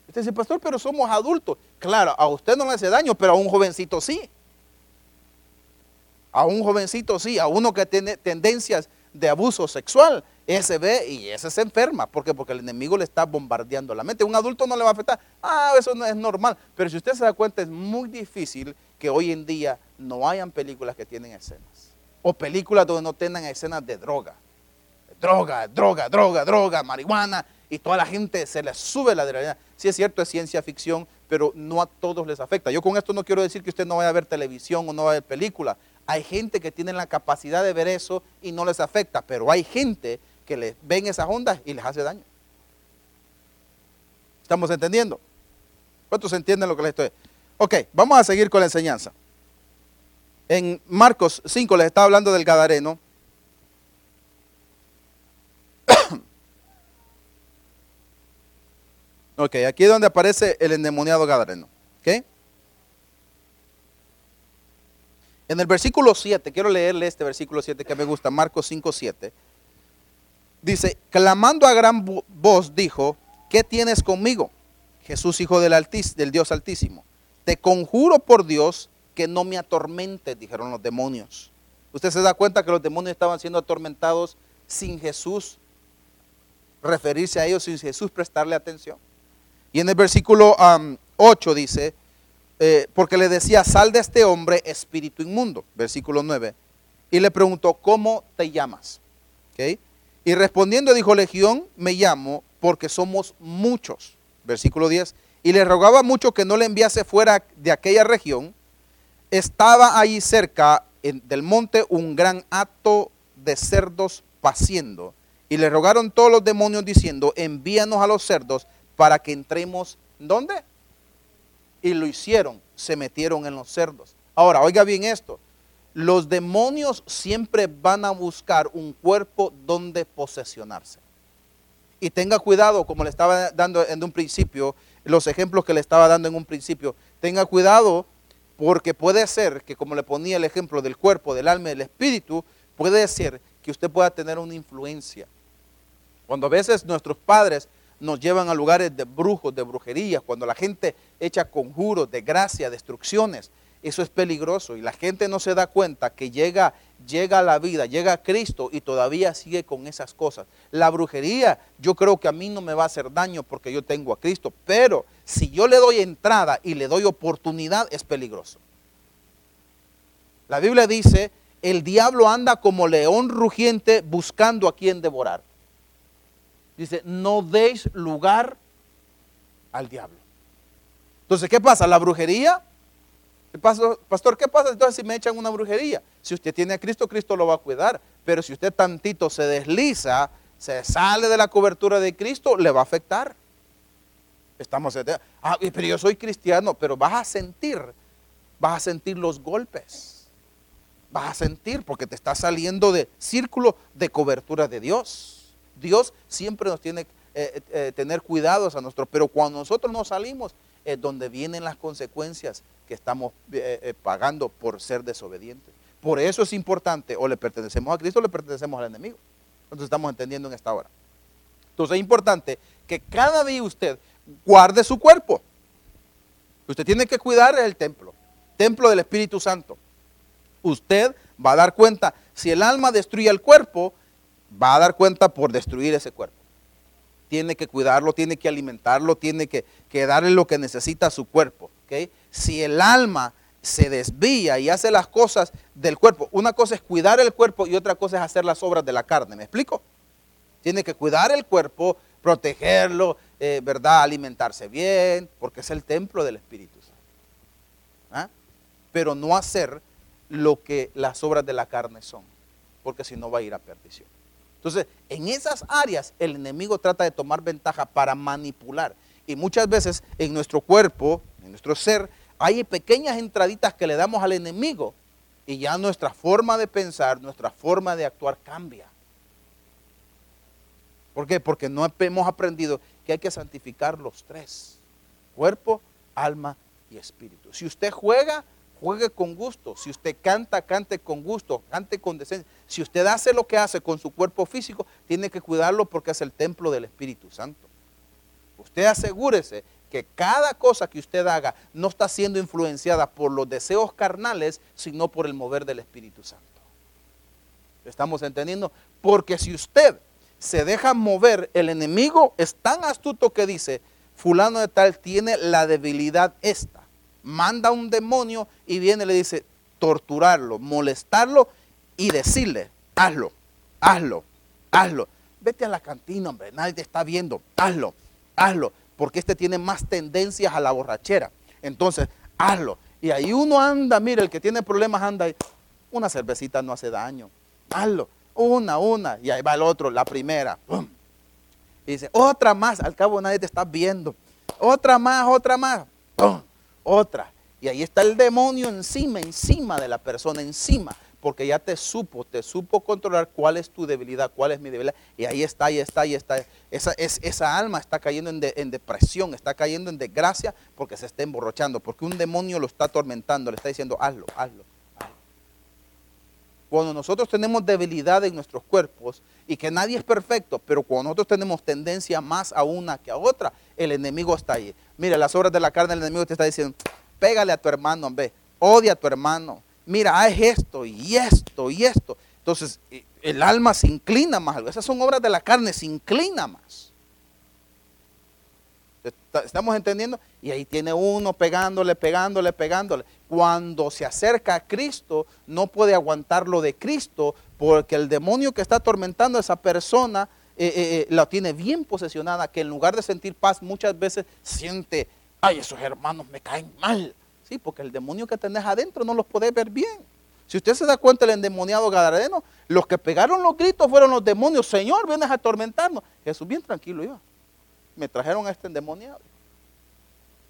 S1: Usted dice, pastor, pero somos adultos. Claro, a usted no le hace daño, pero a un jovencito sí. A un jovencito sí, a uno que tiene tendencias de abuso sexual, ese ve y ese se enferma. ¿Por qué? Porque el enemigo le está bombardeando la mente. Un adulto no le va a afectar. Ah, eso no es normal. Pero si usted se da cuenta, es muy difícil que hoy en día no hayan películas que tienen escenas. O películas donde no tengan escenas de droga. Droga, droga, droga, droga, marihuana. y toda la gente se le sube la adrenalina. Sí es cierto, es ciencia ficción, pero no a todos les afecta. Yo con esto no quiero decir que usted no vaya a ver televisión o no vaya a ver película. Hay gente que tiene la capacidad de ver eso y no les afecta, pero hay gente que les ven esas ondas y les hace daño. ¿Estamos entendiendo? ¿Cuántos entienden lo que les estoy? Ok, vamos a seguir con la enseñanza. En Marcos 5 les estaba hablando del Gadareno. ok, aquí es donde aparece el endemoniado Gadareno. ¿Ok? En el versículo 7, quiero leerle este versículo 7 que me gusta, Marcos 5, 7. Dice, clamando a gran voz, dijo, ¿qué tienes conmigo? Jesús, hijo del, del Dios Altísimo. Te conjuro por Dios que no me atormentes, dijeron los demonios. Usted se da cuenta que los demonios estaban siendo atormentados sin Jesús referirse a ellos, sin Jesús prestarle atención. Y en el versículo 8 dice, eh, porque le decía, sal de este hombre espíritu inmundo, versículo 9. Y le preguntó, ¿cómo te llamas? Y respondiendo dijo, Legión, me llamo porque somos muchos. Versículo 10. Y le rogaba mucho que no le enviase fuera de aquella región. Estaba ahí cerca del monte un gran hato de cerdos paciendo. Y le rogaron todos los demonios diciendo, envíanos a los cerdos para que entremos. ¿Dónde? Y lo hicieron, se metieron en los cerdos. Ahora, oiga bien esto los demonios siempre van a buscar un cuerpo donde posesionarse. Y tenga cuidado, como le estaba dando en un principio, los ejemplos que le estaba dando en un principio, tenga cuidado porque puede ser que como le ponía el ejemplo del cuerpo, del alma y del espíritu, puede ser que usted pueda tener una influencia. Cuando a veces nuestros padres nos llevan a lugares de brujos, de brujerías, cuando la gente echa conjuros, de gracia, destrucciones, eso es peligroso y la gente no se da cuenta que llega, llega a la vida, llega a Cristo y todavía sigue con esas cosas. La brujería, yo creo que a mí no me va a hacer daño porque yo tengo a Cristo, pero si yo le doy entrada y le doy oportunidad, es peligroso. La Biblia dice, el diablo anda como león rugiente buscando a quien devorar. Dice, no deis lugar al diablo. Entonces, ¿qué pasa? La brujería Pastor, ¿qué pasa entonces si me echan una brujería? Si usted tiene a Cristo, Cristo lo va a cuidar. Pero si usted tantito se desliza, se sale de la cobertura de Cristo, le va a afectar. Estamos, ah, pero yo soy cristiano, pero vas a sentir, vas a sentir los golpes. Vas a sentir porque te está saliendo de círculo de cobertura de Dios. Dios siempre nos tiene que eh, eh, tener cuidados a nosotros, pero cuando nosotros nos salimos es donde vienen las consecuencias que estamos eh, eh, pagando por ser desobedientes. Por eso es importante, o le pertenecemos a Cristo o le pertenecemos al enemigo. Entonces estamos entendiendo en esta hora. Entonces es importante que cada día usted guarde su cuerpo. Usted tiene que cuidar el templo, templo del Espíritu Santo. Usted va a dar cuenta, si el alma destruye el cuerpo, va a dar cuenta por destruir ese cuerpo. Tiene que cuidarlo, tiene que alimentarlo, tiene que, darle lo que necesita a su cuerpo. Si el alma se desvía y hace las cosas del cuerpo, una cosa es cuidar el cuerpo y otra cosa es hacer las obras de la carne. ¿Me explico? Tiene que cuidar el cuerpo, protegerlo, eh, ¿verdad? Alimentarse bien, porque es el templo del Espíritu Santo. ¿Ah? Pero no hacer lo que las obras de la carne son, porque si no va a ir a perdición. Entonces, en esas áreas el enemigo trata de tomar ventaja para manipular. Y muchas veces en nuestro cuerpo, en nuestro ser, hay pequeñas entraditas que le damos al enemigo y ya nuestra forma de pensar, nuestra forma de actuar cambia. ¿Por qué? Porque no hemos aprendido que hay que santificar los tres, cuerpo, alma y espíritu. Si usted juega, juegue con gusto. Si usted canta, cante con gusto, cante con decencia. Si usted hace lo que hace con su cuerpo físico, tiene que cuidarlo porque es el templo del Espíritu Santo. Usted asegúrese que cada cosa que usted haga no está siendo influenciada por los deseos carnales, sino por el mover del Espíritu Santo. ¿Estamos entendiendo? Porque si usted se deja mover, el enemigo es tan astuto que dice, fulano de tal tiene la debilidad esta. Manda un demonio y viene y le dice, torturarlo, molestarlo y decirle, hazlo, hazlo, hazlo. vete a la cantina, hombre, nadie te está viendo, hazlo, hazlo, porque este tiene más tendencias a la borrachera. Entonces, hazlo. Y ahí uno anda, mire, el que tiene problemas anda ahí. Una cervecita no hace daño. Hazlo. Una, una. Y ahí va el otro, la primera. Y dice, otra más. Al cabo nadie te está viendo. Otra más, otra más. Otra. Y ahí está el demonio encima, encima de la persona, encima porque ya te supo, te supo controlar cuál es tu debilidad, cuál es mi debilidad. Y ahí está, ahí está, ahí está. Esa, es, esa alma está cayendo en, depresión, está cayendo en desgracia porque se está emborrachando, porque un demonio lo está atormentando, le está diciendo, hazlo, hazlo. Cuando nosotros tenemos debilidad en nuestros cuerpos y que nadie es perfecto, pero cuando nosotros tenemos tendencia más a una que a otra, el enemigo está ahí. Mira, las obras de la carne, el enemigo te está diciendo, pégale a tu hermano, hombre, odia a tu hermano, mira, haz esto y esto y esto. Entonces, eh, el alma se inclina más. Esas son obras de la carne, se inclina más. ¿Estamos entendiendo? Y ahí tiene uno pegándole, pegándole, pegándole. Cuando se acerca a Cristo, no puede aguantar lo de Cristo, porque el demonio que está atormentando a esa persona eh, eh, la tiene bien posesionada, que en lugar de sentir paz, muchas veces siente, ay, esos hermanos me caen mal Sí, porque el demonio que tenés adentro no los podés ver bien. Si usted se da cuenta, el endemoniado Gadareno, los que pegaron los gritos fueron los demonios. Señor, vienes a atormentarnos. Jesús bien tranquilo iba. Me trajeron a este endemoniado.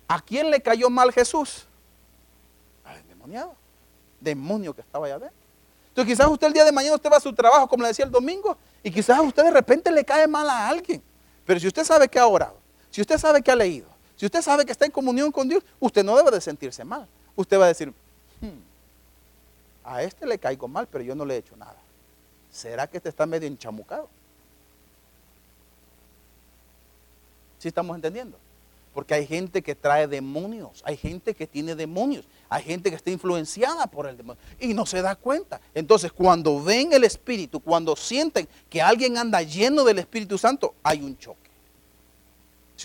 S1: ¿A quién le cayó mal Jesús? Al endemoniado. Demonio que estaba allá adentro. Entonces quizás usted el día de mañana usted va a su trabajo, como le decía el domingo, y quizás a usted de repente le cae mal a alguien. Pero si usted sabe que ha orado, si usted sabe que ha leído, si usted sabe que está en comunión con Dios, usted no debe de sentirse mal. Usted va a decir, hmm, a este le caigo mal, pero yo no le he hecho nada. ¿Será que este está medio enchamucado? ¿Sí estamos entendiendo? Porque hay gente que trae demonios, hay gente que tiene demonios, hay gente que está influenciada por el demonio y no se da cuenta. Entonces, cuando ven el Espíritu, cuando sienten que alguien anda lleno del Espíritu Santo, hay un choque.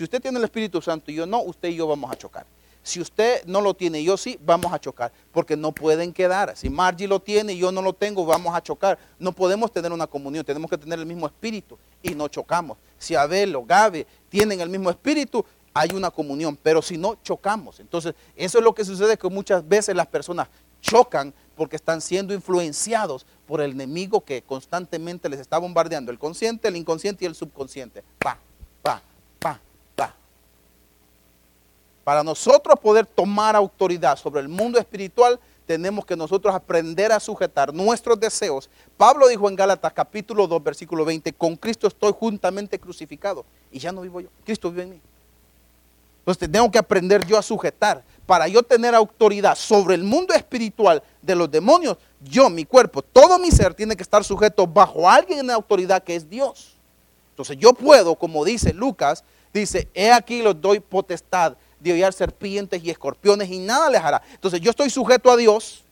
S1: Si usted tiene el Espíritu Santo y yo no, usted y yo vamos a chocar. Si usted no lo tiene y yo sí, vamos a chocar, porque no pueden quedar. Si Margie lo tiene y yo no lo tengo, vamos a chocar. No podemos tener una comunión, tenemos que tener el mismo espíritu y no chocamos. Si Abel o Gabe tienen el mismo espíritu, hay una comunión, pero si no, chocamos. Entonces, eso es lo que sucede, que muchas veces las personas chocan porque están siendo influenciados por el enemigo que constantemente les está bombardeando, el consciente, el inconsciente y el subconsciente. Va, va, para nosotros poder tomar autoridad sobre el mundo espiritual, tenemos que nosotros aprender a sujetar nuestros deseos. Pablo dijo en Gálatas capítulo 2, versículo 20, con Cristo estoy juntamente crucificado y ya no vivo yo, Cristo vive en mí. Entonces tengo que aprender yo a sujetar. Para yo tener autoridad sobre el mundo espiritual de los demonios, yo, mi cuerpo, todo mi ser tiene que estar sujeto bajo alguien en autoridad que es Dios. Entonces yo puedo, como dice Lucas, dice, he aquí los doy potestad de hollar serpientes y escorpiones y nada les hará. Entonces yo estoy sujeto a Dios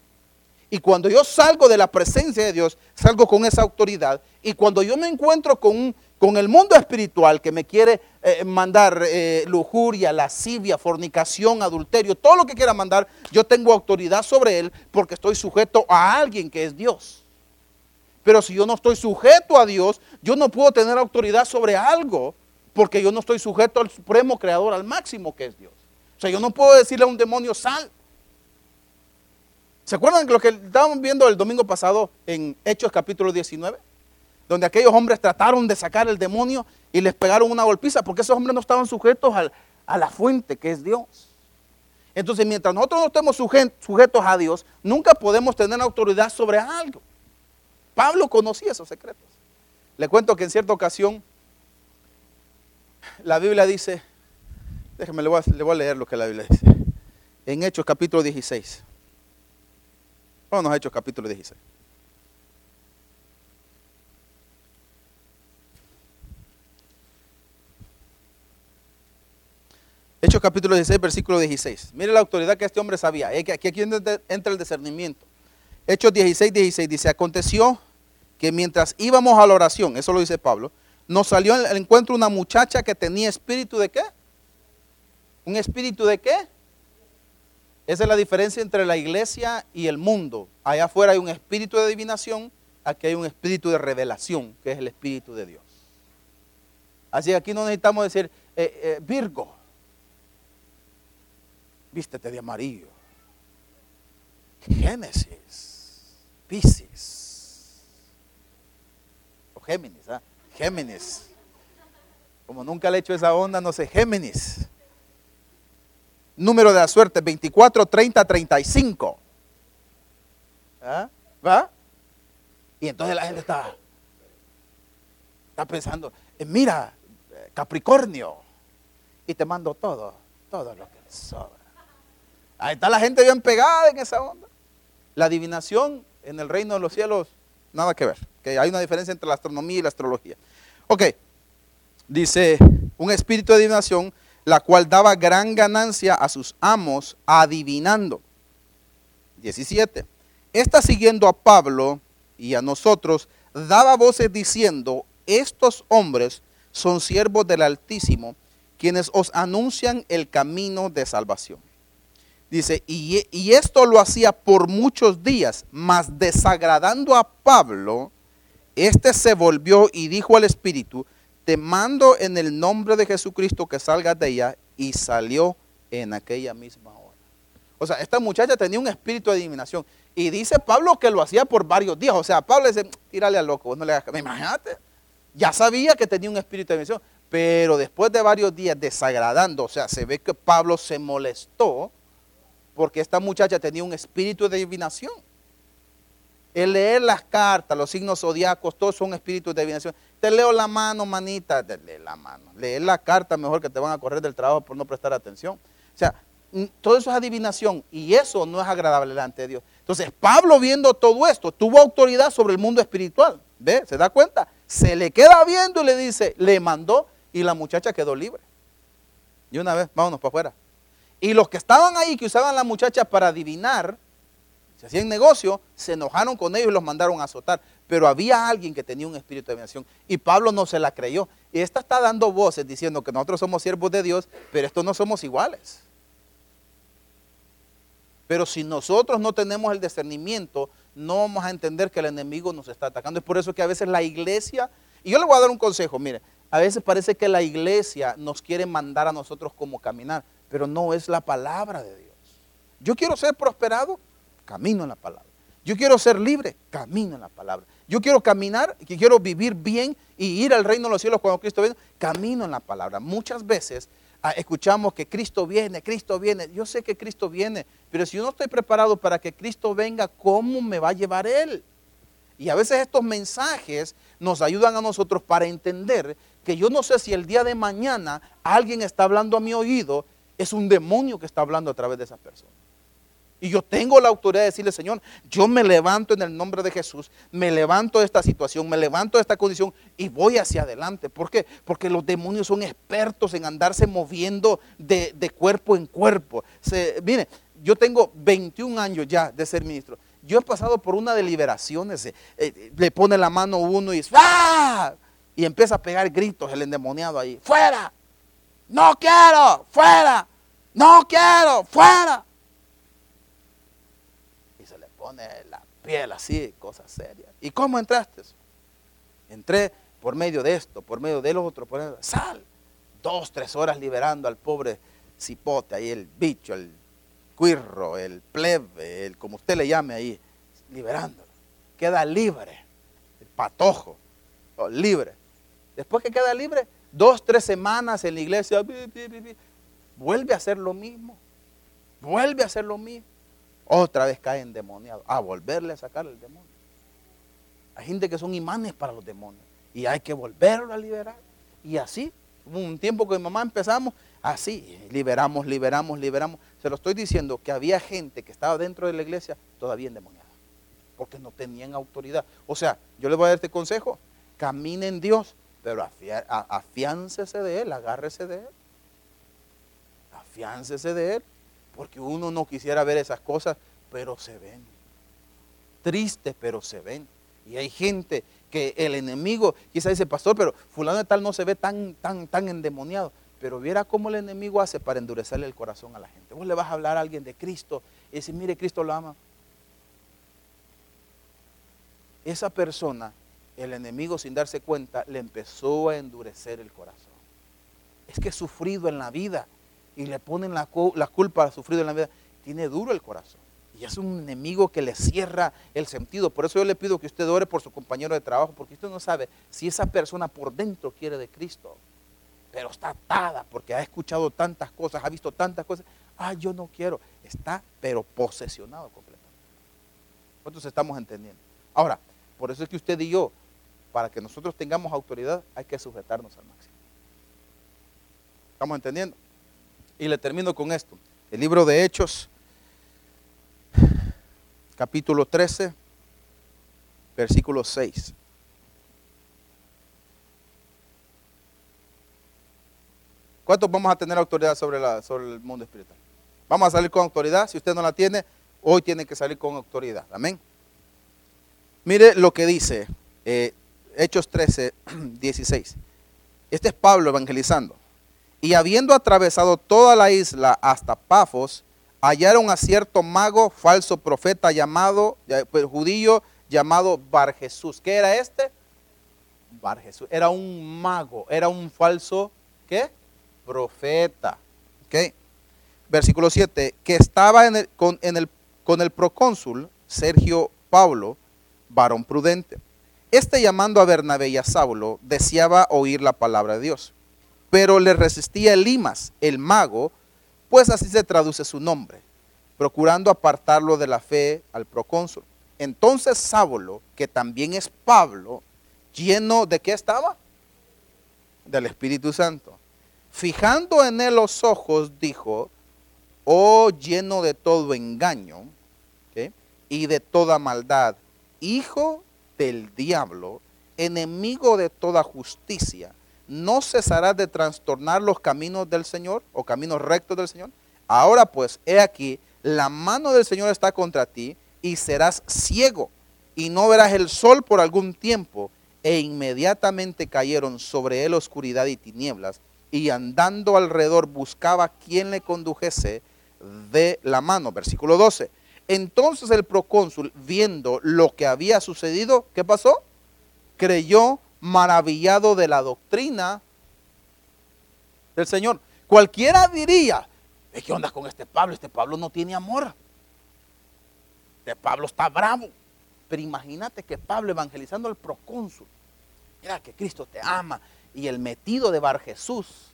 S1: y cuando yo salgo de la presencia de Dios, salgo con esa autoridad y cuando yo me encuentro con, con el mundo espiritual que me quiere eh, mandar eh, lujuria, lascivia, fornicación, adulterio, todo lo que quiera mandar, yo tengo autoridad sobre él porque estoy sujeto a alguien que es Dios. Pero si yo no estoy sujeto a Dios, yo no puedo tener autoridad sobre algo porque yo no estoy sujeto al supremo creador, al máximo que es Dios. O sea, yo no puedo decirle a un demonio, sal. ¿Se acuerdan de lo que estábamos viendo el domingo pasado en Hechos capítulo 19? Donde aquellos hombres trataron de sacar el demonio y les pegaron una golpiza porque esos hombres no estaban sujetos a la fuente que es Dios. Entonces, mientras nosotros no estemos sujetos a Dios, nunca podemos tener autoridad sobre algo. Pablo conocía esos secretos. Le cuento que en cierta ocasión la Biblia dice Déjeme, le voy, a, leer lo que la Biblia dice. En Hechos capítulo 16. Vámonos a Hechos capítulo 16. Hechos capítulo 16, versículo 16. Mire la autoridad que este hombre sabía. Aquí, aquí entra el discernimiento. Hechos 16, 16 dice, aconteció que mientras íbamos a la oración, eso lo dice Pablo, nos salió al encuentro una muchacha que tenía espíritu de qué? ¿Un espíritu de qué? Esa es la diferencia entre la iglesia y el mundo. Allá afuera hay un espíritu de adivinación, aquí hay un espíritu de revelación, que es el espíritu de Dios. Así que aquí no necesitamos decir eh, eh, Virgo, vístete de amarillo. Génesis, Pisces, o Géminis, ¿ah? Géminis. Como nunca le he hecho esa onda, no sé, Géminis. Número de la suerte, 24, 30, 35. ¿Ah? ¿Va? Y entonces la gente está, está pensando, eh, mira, Capricornio, y te mando todo, todo lo que sobra. Ahí está la gente bien pegada en esa onda. La adivinación en el reino de los cielos, nada que ver. Que hay una diferencia entre la astronomía y la astrología. Ok, dice, un espíritu de adivinación, la cual daba gran ganancia a sus amos adivinando. 17. Esta siguiendo a Pablo y a nosotros, daba voces diciendo, estos hombres son siervos del Altísimo, quienes os anuncian el camino de salvación. Dice, y, esto lo hacía por muchos días, mas desagradando a Pablo, este se volvió y dijo al Espíritu, te mando en el nombre de Jesucristo que salgas de ella, y salió en aquella misma hora. O sea, esta muchacha tenía un espíritu de adivinación. Y dice Pablo que lo hacía por varios días. O sea, Pablo dice, tírale al loco, no le hagas Imagínate. Ya sabía que tenía un espíritu de adivinación. Pero después de varios días desagradando, o sea, se ve que Pablo se molestó porque esta muchacha tenía un espíritu de adivinación. El leer las cartas, los signos zodiacos, todos son espíritus de adivinación. Te leo la mano, manita, te lee la mano. Leer la carta mejor que te van a correr del trabajo por no prestar atención. O sea, todo eso es adivinación y eso no es agradable delante de Dios. Entonces, Pablo viendo todo esto, tuvo autoridad sobre el mundo espiritual. ¿Ve? ¿Se da cuenta? Se le queda viendo y le dice, le mandó y la muchacha quedó libre. Y una vez, vámonos para afuera. Y los que estaban ahí, que usaban la muchacha para adivinar, se hacían negocio, se enojaron con ellos y los mandaron a azotar. Pero había alguien que tenía un espíritu de adivinación y Pablo no se la creyó. Y esta está dando voces diciendo que nosotros somos siervos de Dios, pero estos no somos iguales. Pero si nosotros no tenemos el discernimiento, no vamos a entender que el enemigo nos está atacando. Es por eso que a veces la iglesia, y yo le voy a dar un consejo, mire, a veces parece que la iglesia nos quiere mandar a nosotros como caminar pero no es la palabra de Dios. Yo quiero ser prosperado, camino en la palabra. Yo quiero ser libre, camino en la palabra. Yo quiero caminar, que quiero vivir bien y ir al reino de los cielos cuando Cristo viene, camino en la palabra. Muchas veces ah, escuchamos que Cristo viene, Cristo viene. Yo sé que Cristo viene, pero si yo no estoy preparado para que Cristo venga, ¿cómo me va a llevar Él? Y a veces estos mensajes nos ayudan a nosotros para entender que yo no sé si el día de mañana alguien está hablando a mi oído es un demonio que está hablando a través de esa persona. Y yo tengo la autoridad de decirle, Señor, yo me levanto en el nombre de Jesús, me levanto de esta situación, me levanto de esta condición y voy hacia adelante. ¿Por qué? Porque los demonios son expertos en andarse moviendo de, cuerpo en cuerpo. mire, yo tengo 21 años ya de ser ministro. Yo he pasado por una de liberaciones. Eh, le pone la mano uno y, ¡ah! y empieza a pegar gritos el endemoniado ahí. ¡Fuera! No quiero, fuera. No quiero, fuera. La piel así, cosas serias. ¿Y cómo entraste? Entré por medio de esto, por medio del otro, por medio de... Sal. Dos, tres horas liberando al pobre cipote ahí, el bicho, el cuirro, el plebe, el como usted le llame ahí, liberándolo. Queda libre, el patojo, libre. Después que queda libre, dos, tres semanas en la iglesia, vuelve a hacer lo mismo. Vuelve a hacer lo mismo. Otra vez cae endemoniado. A volverle a sacar el demonio. Hay gente que son imanes para los demonios. Y hay que volverlo a liberar. Y así, un tiempo que mi mamá empezamos, así, liberamos, liberamos, liberamos. Se lo estoy diciendo que había gente que estaba dentro de la iglesia todavía endemoniada. Porque no tenían autoridad. O sea, yo les voy a dar este consejo. Camine en Dios pero afiáncese de él, agárrese de él. Afiáncese de él. Porque uno no quisiera ver esas cosas, pero se ven. Tristes, pero se ven. Y hay gente que el enemigo, quizá dice, pastor, pero fulano de tal no se ve tan, tan, tan endemoniado. Pero viera cómo el enemigo hace para endurecerle el corazón a la gente. Vos le vas a hablar a alguien de Cristo y decir, mire, Cristo lo ama. Esa persona el enemigo sin darse cuenta le empezó a endurecer el corazón. Es que he sufrido en la vida y le ponen la, la culpa sufrido en la vida. Tiene duro el corazón. Y es un enemigo que le cierra el sentido. Por eso yo le pido que usted ore por su compañero de trabajo, porque usted no sabe si esa persona por dentro quiere de Cristo. Pero está atada porque ha escuchado tantas cosas, ha visto tantas cosas. Ah, yo no quiero. Está pero posesionado completamente. Nosotros estamos entendiendo. Ahora, por eso es que usted y yo, para que nosotros tengamos autoridad, hay que sujetarnos al máximo. ¿Estamos entendiendo? Y le termino con esto. El libro de Hechos, capítulo 13, versículo 6. ¿Cuántos vamos a tener autoridad sobre, la, el mundo espiritual? Vamos a salir con autoridad. Si usted no la tiene, hoy tiene que salir con autoridad. Amén. Mire lo que dice eh, Hechos 13, 16. Este es Pablo evangelizando. Y habiendo atravesado toda la isla hasta Pafos, hallaron a cierto mago, falso profeta llamado, pues, judío llamado Bar Jesús. ¿Qué era este? Bar Jesús. Era un mago, era un falso, ¿qué? Profeta. ¿Ok? Versículo 7, que estaba en el, con, el, con el procónsul Sergio Pablo, varón prudente. Este llamando a Bernabé y a Saulo deseaba oír la palabra de Dios, pero le resistía Elimas, el mago, pues así se traduce su nombre, procurando apartarlo de la fe al procónsul. Entonces Saulo, que también es Pablo, lleno de qué estaba? Del Espíritu Santo. Fijando en él los ojos, dijo, oh lleno de todo engaño y de toda maldad, hijo del diablo, enemigo de toda justicia, no cesarás de trastornar los caminos del Señor o caminos rectos del Señor. Ahora pues, he aquí, la mano del Señor está contra ti y serás ciego y no verás el sol por algún tiempo. E inmediatamente cayeron sobre él oscuridad y tinieblas y andando alrededor buscaba quien le condujese de la mano. Versículo 12. Entonces el procónsul, viendo lo que había sucedido, ¿qué pasó? Creyó maravillado de la doctrina del Señor. Cualquiera diría, ¿qué onda con este Pablo? Este Pablo no tiene amor. Este Pablo está bravo. Pero imagínate que Pablo evangelizando al procónsul, mira que Cristo te ama. Y el metido de Bar Jesús,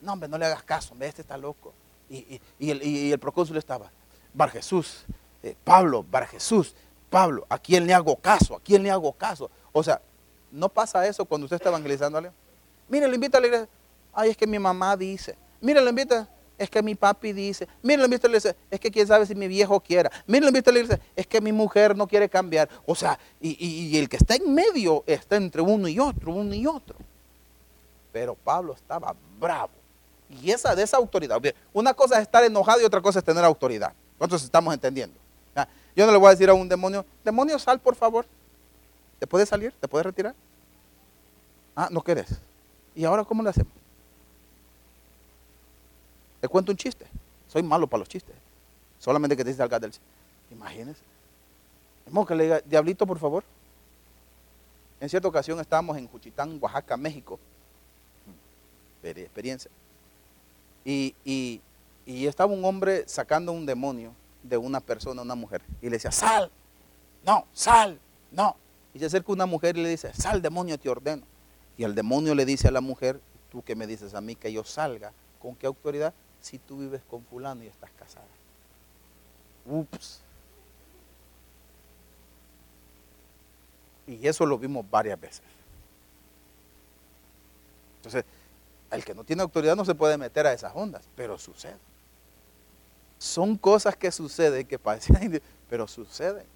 S1: no hombre, no le hagas caso, hombre, este está loco. Y, el, procónsul estaba, Bar Jesús, eh, Pablo, Bar Jesús, Pablo, ¿a quién le hago caso? ¿A quién le hago caso? O sea, ¿No pasa eso cuando usted está evangelizando a alguien? Mire, lo invita a la iglesia. Ay, es que mi mamá dice. Mire, lo invita. Es que mi papi dice. Mire, lo invita a la iglesia. Es que quién sabe si mi viejo quiera. Mire, lo invita a la iglesia. Es que mi mujer no quiere cambiar. O sea, y, el que está en medio está entre uno y otro, uno y otro. Pero Pablo estaba bravo. Y esa de esa autoridad. Una cosa es estar enojado y otra cosa es tener autoridad. Nosotros estamos entendiendo. Yo no le voy a decir a un demonio, demonio, sal por favor. ¿Te puedes salir? ¿Te puedes retirar? Ah, no querés. ¿Y ahora cómo le hacemos? Te cuento un chiste. Soy malo para los chistes. Solamente que te dice alcalde del Imagínense. Vamos que le diga, Diablito, por favor. En cierta ocasión estábamos en Juchitán, Oaxaca, México. Experiencia. Y, y, y estaba un hombre sacando un demonio de una persona, una mujer. Y le decía, sal, no, sal, no. Y se acerca una mujer y le dice, sal demonio, te ordeno. Y el demonio le dice a la mujer, tú que me dices a mí que yo salga, ¿con qué autoridad? Si tú vives con fulano y estás casada. Ups. Y eso lo vimos varias veces. Entonces, el que no tiene autoridad no se puede meter a esas ondas, pero sucede. Son cosas que suceden, que parecen, pero suceden.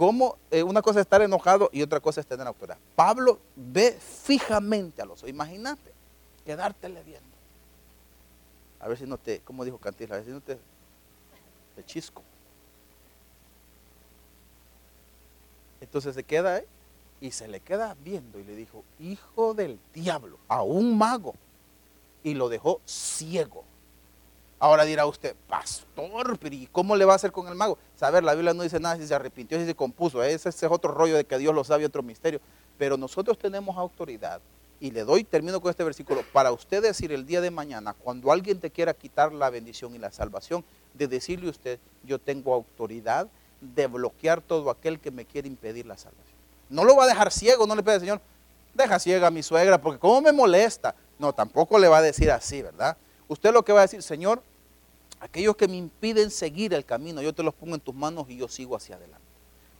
S1: ¿Cómo eh, una cosa es estar enojado y otra cosa es tener autoridad? Pablo ve fijamente a los ojos. Imagínate, quedártele viendo. A ver si no te, como dijo Cantila, a ver si no te, te chisco. Entonces se queda ahí y se le queda viendo y le dijo, hijo del diablo, a un mago. Y lo dejó ciego. Ahora dirá usted, pastor, ¿y cómo le va a hacer con el mago? Saber, la Biblia no dice nada si se arrepintió, si se compuso. Ese, es otro rollo de que Dios lo sabe, otro misterio. Pero nosotros tenemos autoridad y le doy, termino con este versículo, para usted decir el día de mañana, cuando alguien te quiera quitar la bendición y la salvación, de decirle a usted, yo tengo autoridad de bloquear todo aquel que me quiere impedir la salvación. No lo va a dejar ciego, no le pide, Señor, deja ciega a mi suegra, porque cómo me molesta. No, tampoco le va a decir así, ¿verdad? Usted lo que va a decir, Señor, aquellos que me impiden seguir el camino, yo te los pongo en tus manos y yo sigo hacia adelante.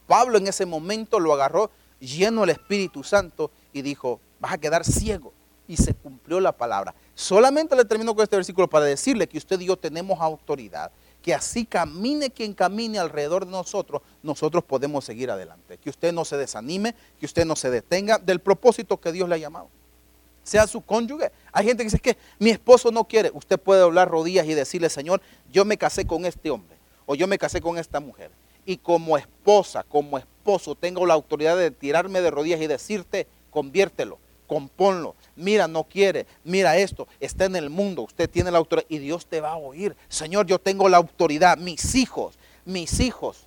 S1: Pablo en ese momento lo agarró lleno del Espíritu Santo y dijo, vas a quedar ciego. Y se cumplió la palabra. Solamente le termino con este versículo para decirle que usted y yo tenemos autoridad, que así camine quien camine alrededor de nosotros, nosotros podemos seguir adelante. Que usted no se desanime, que usted no se detenga del propósito que Dios le ha llamado. Sea su cónyuge. Hay gente que dice que mi esposo no quiere. Usted puede doblar rodillas y decirle, Señor, yo me casé con este hombre o yo me casé con esta mujer. Y como esposa, como esposo, tengo la autoridad de tirarme de rodillas y decirte, conviértelo componlo. Mira, no quiere. Mira esto. Está en el mundo. Usted tiene la autoridad y Dios te va a oír. Señor, yo tengo la autoridad. Mis hijos, mis hijos.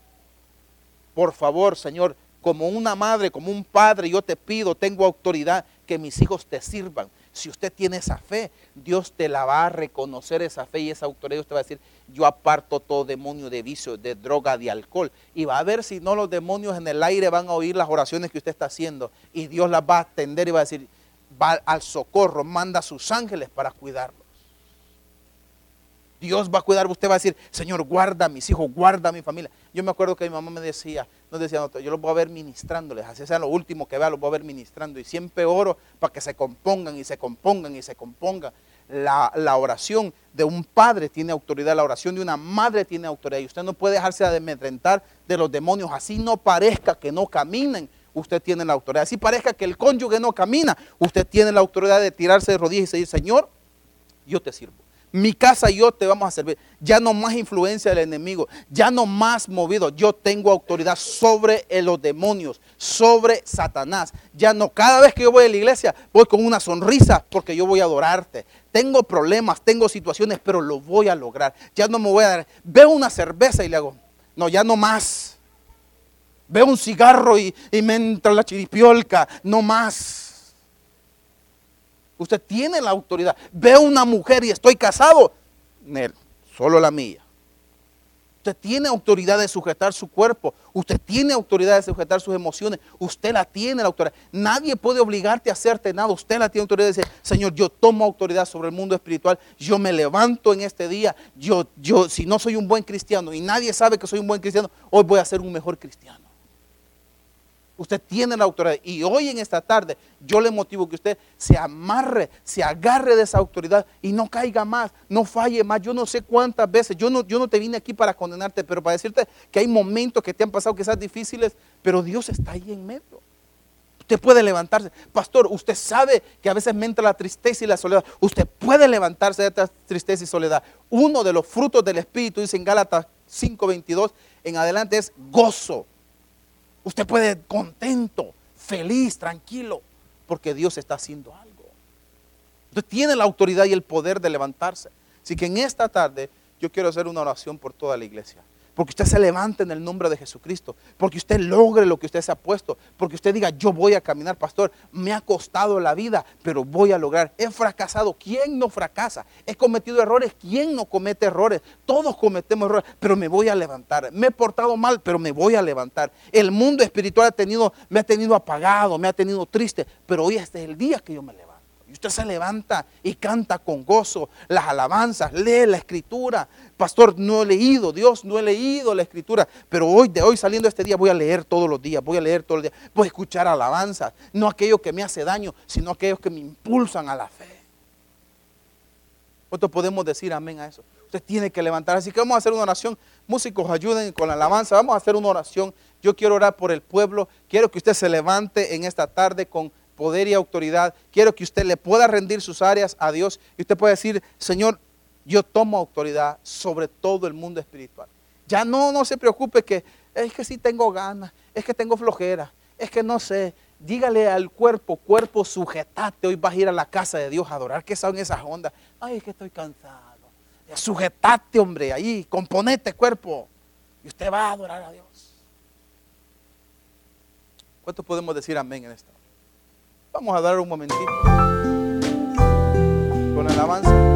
S1: Por favor, Señor, como una madre, como un padre, yo te pido, tengo autoridad que mis hijos te sirvan. Si usted tiene esa fe, Dios te la va a reconocer esa fe y esa autoridad. Usted va a decir, yo aparto todo demonio de vicio, de droga, de alcohol. Y va a ver si no los demonios en el aire van a oír las oraciones que usted está haciendo. Y Dios las va a atender y va a decir, va al socorro, manda a sus ángeles para cuidarlos. Dios va a cuidar, usted va a decir, Señor, guarda a mis hijos, guarda a mi familia. Yo me acuerdo que mi mamá me decía, nos decía, yo los voy a ver ministrándoles, así sea lo último que vea, los voy a ver ministrando. Y siempre oro para que se compongan y se compongan y se compongan la, oración de un padre tiene autoridad, la oración de una madre tiene autoridad. Y usted no puede dejarse de amedrentar de los demonios. Así no parezca que no caminen, usted tiene la autoridad. Así parezca que el cónyuge no camina, usted tiene la autoridad de tirarse de rodillas y decir, Señor, yo te sirvo mi casa y yo te vamos a servir. Ya no más influencia del enemigo, ya no más movido. Yo tengo autoridad sobre los demonios, sobre Satanás. Ya no, cada vez que yo voy a la iglesia, voy con una sonrisa porque yo voy a adorarte. Tengo problemas, tengo situaciones, pero lo voy a lograr. Ya no me voy a dar. Veo una cerveza y le hago, no, ya no más. Veo un cigarro y, y me entra la chiripiolca, no más Usted tiene la autoridad. Veo una mujer y estoy casado. Solo la mía. Usted tiene autoridad de sujetar su cuerpo. Usted tiene autoridad de sujetar sus emociones. Usted la tiene la autoridad. Nadie puede obligarte a hacerte nada. Usted la tiene autoridad de decir, Señor, yo tomo autoridad sobre el mundo espiritual. Yo me levanto en este día. Yo, yo, si no soy un buen cristiano y nadie sabe que soy un buen cristiano, hoy voy a ser un mejor cristiano. Usted tiene la autoridad. Y hoy en esta tarde yo le motivo que usted se amarre, se agarre de esa autoridad y no caiga más, no falle más. Yo no sé cuántas veces, yo no, yo no te vine aquí para condenarte, pero para decirte que hay momentos que te han pasado quizás difíciles, pero Dios está ahí en medio. Usted puede levantarse. Pastor, usted sabe que a veces me entra la tristeza y la soledad. Usted puede levantarse de esta tristeza y soledad. Uno de los frutos del Espíritu, dice en Gálatas 5:22, en adelante es gozo Usted puede contento, feliz, tranquilo, porque Dios está haciendo algo. Usted tiene la autoridad y el poder de levantarse. Así que en esta tarde yo quiero hacer una oración por toda la iglesia porque usted se levante en el nombre de Jesucristo, porque usted logre lo que usted se ha puesto, porque usted diga, yo voy a caminar, pastor, me ha costado la vida, pero voy a lograr. He fracasado, ¿quién no fracasa? He cometido errores, ¿quién no comete errores? Todos cometemos errores, pero me voy a levantar. Me he portado mal, pero me voy a levantar. El mundo espiritual ha tenido, me ha tenido apagado, me ha tenido triste, pero hoy este es el día que yo me levanto. Usted se levanta y canta con gozo las alabanzas, lee la escritura. Pastor, no he leído, Dios, no he leído la escritura, pero hoy, de hoy saliendo este día, voy a leer todos los días, voy a leer todos los días, voy a escuchar alabanzas, no aquello que me hace daño, sino aquellos que me impulsan a la fe. ¿Cuánto podemos decir amén a eso? Usted tiene que levantar. Así que vamos a hacer una oración. Músicos, ayuden con la alabanza. Vamos a hacer una oración. Yo quiero orar por el pueblo. Quiero que usted se levante en esta tarde con poder y autoridad. Quiero que usted le pueda rendir sus áreas a Dios y usted puede decir, Señor, yo tomo autoridad sobre todo el mundo espiritual. Ya no, no se preocupe que es que sí tengo ganas, es que tengo flojera, es que no sé. Dígale al cuerpo, cuerpo, sujetate. Hoy vas a ir a la casa de Dios a adorar. ¿Qué son esas ondas? Ay, es que estoy cansado. Sujetate, hombre, ahí, componete cuerpo. Y usted va a adorar a Dios. ¿Cuánto podemos decir amén en esta? Vamos a dar un momentito con el avance.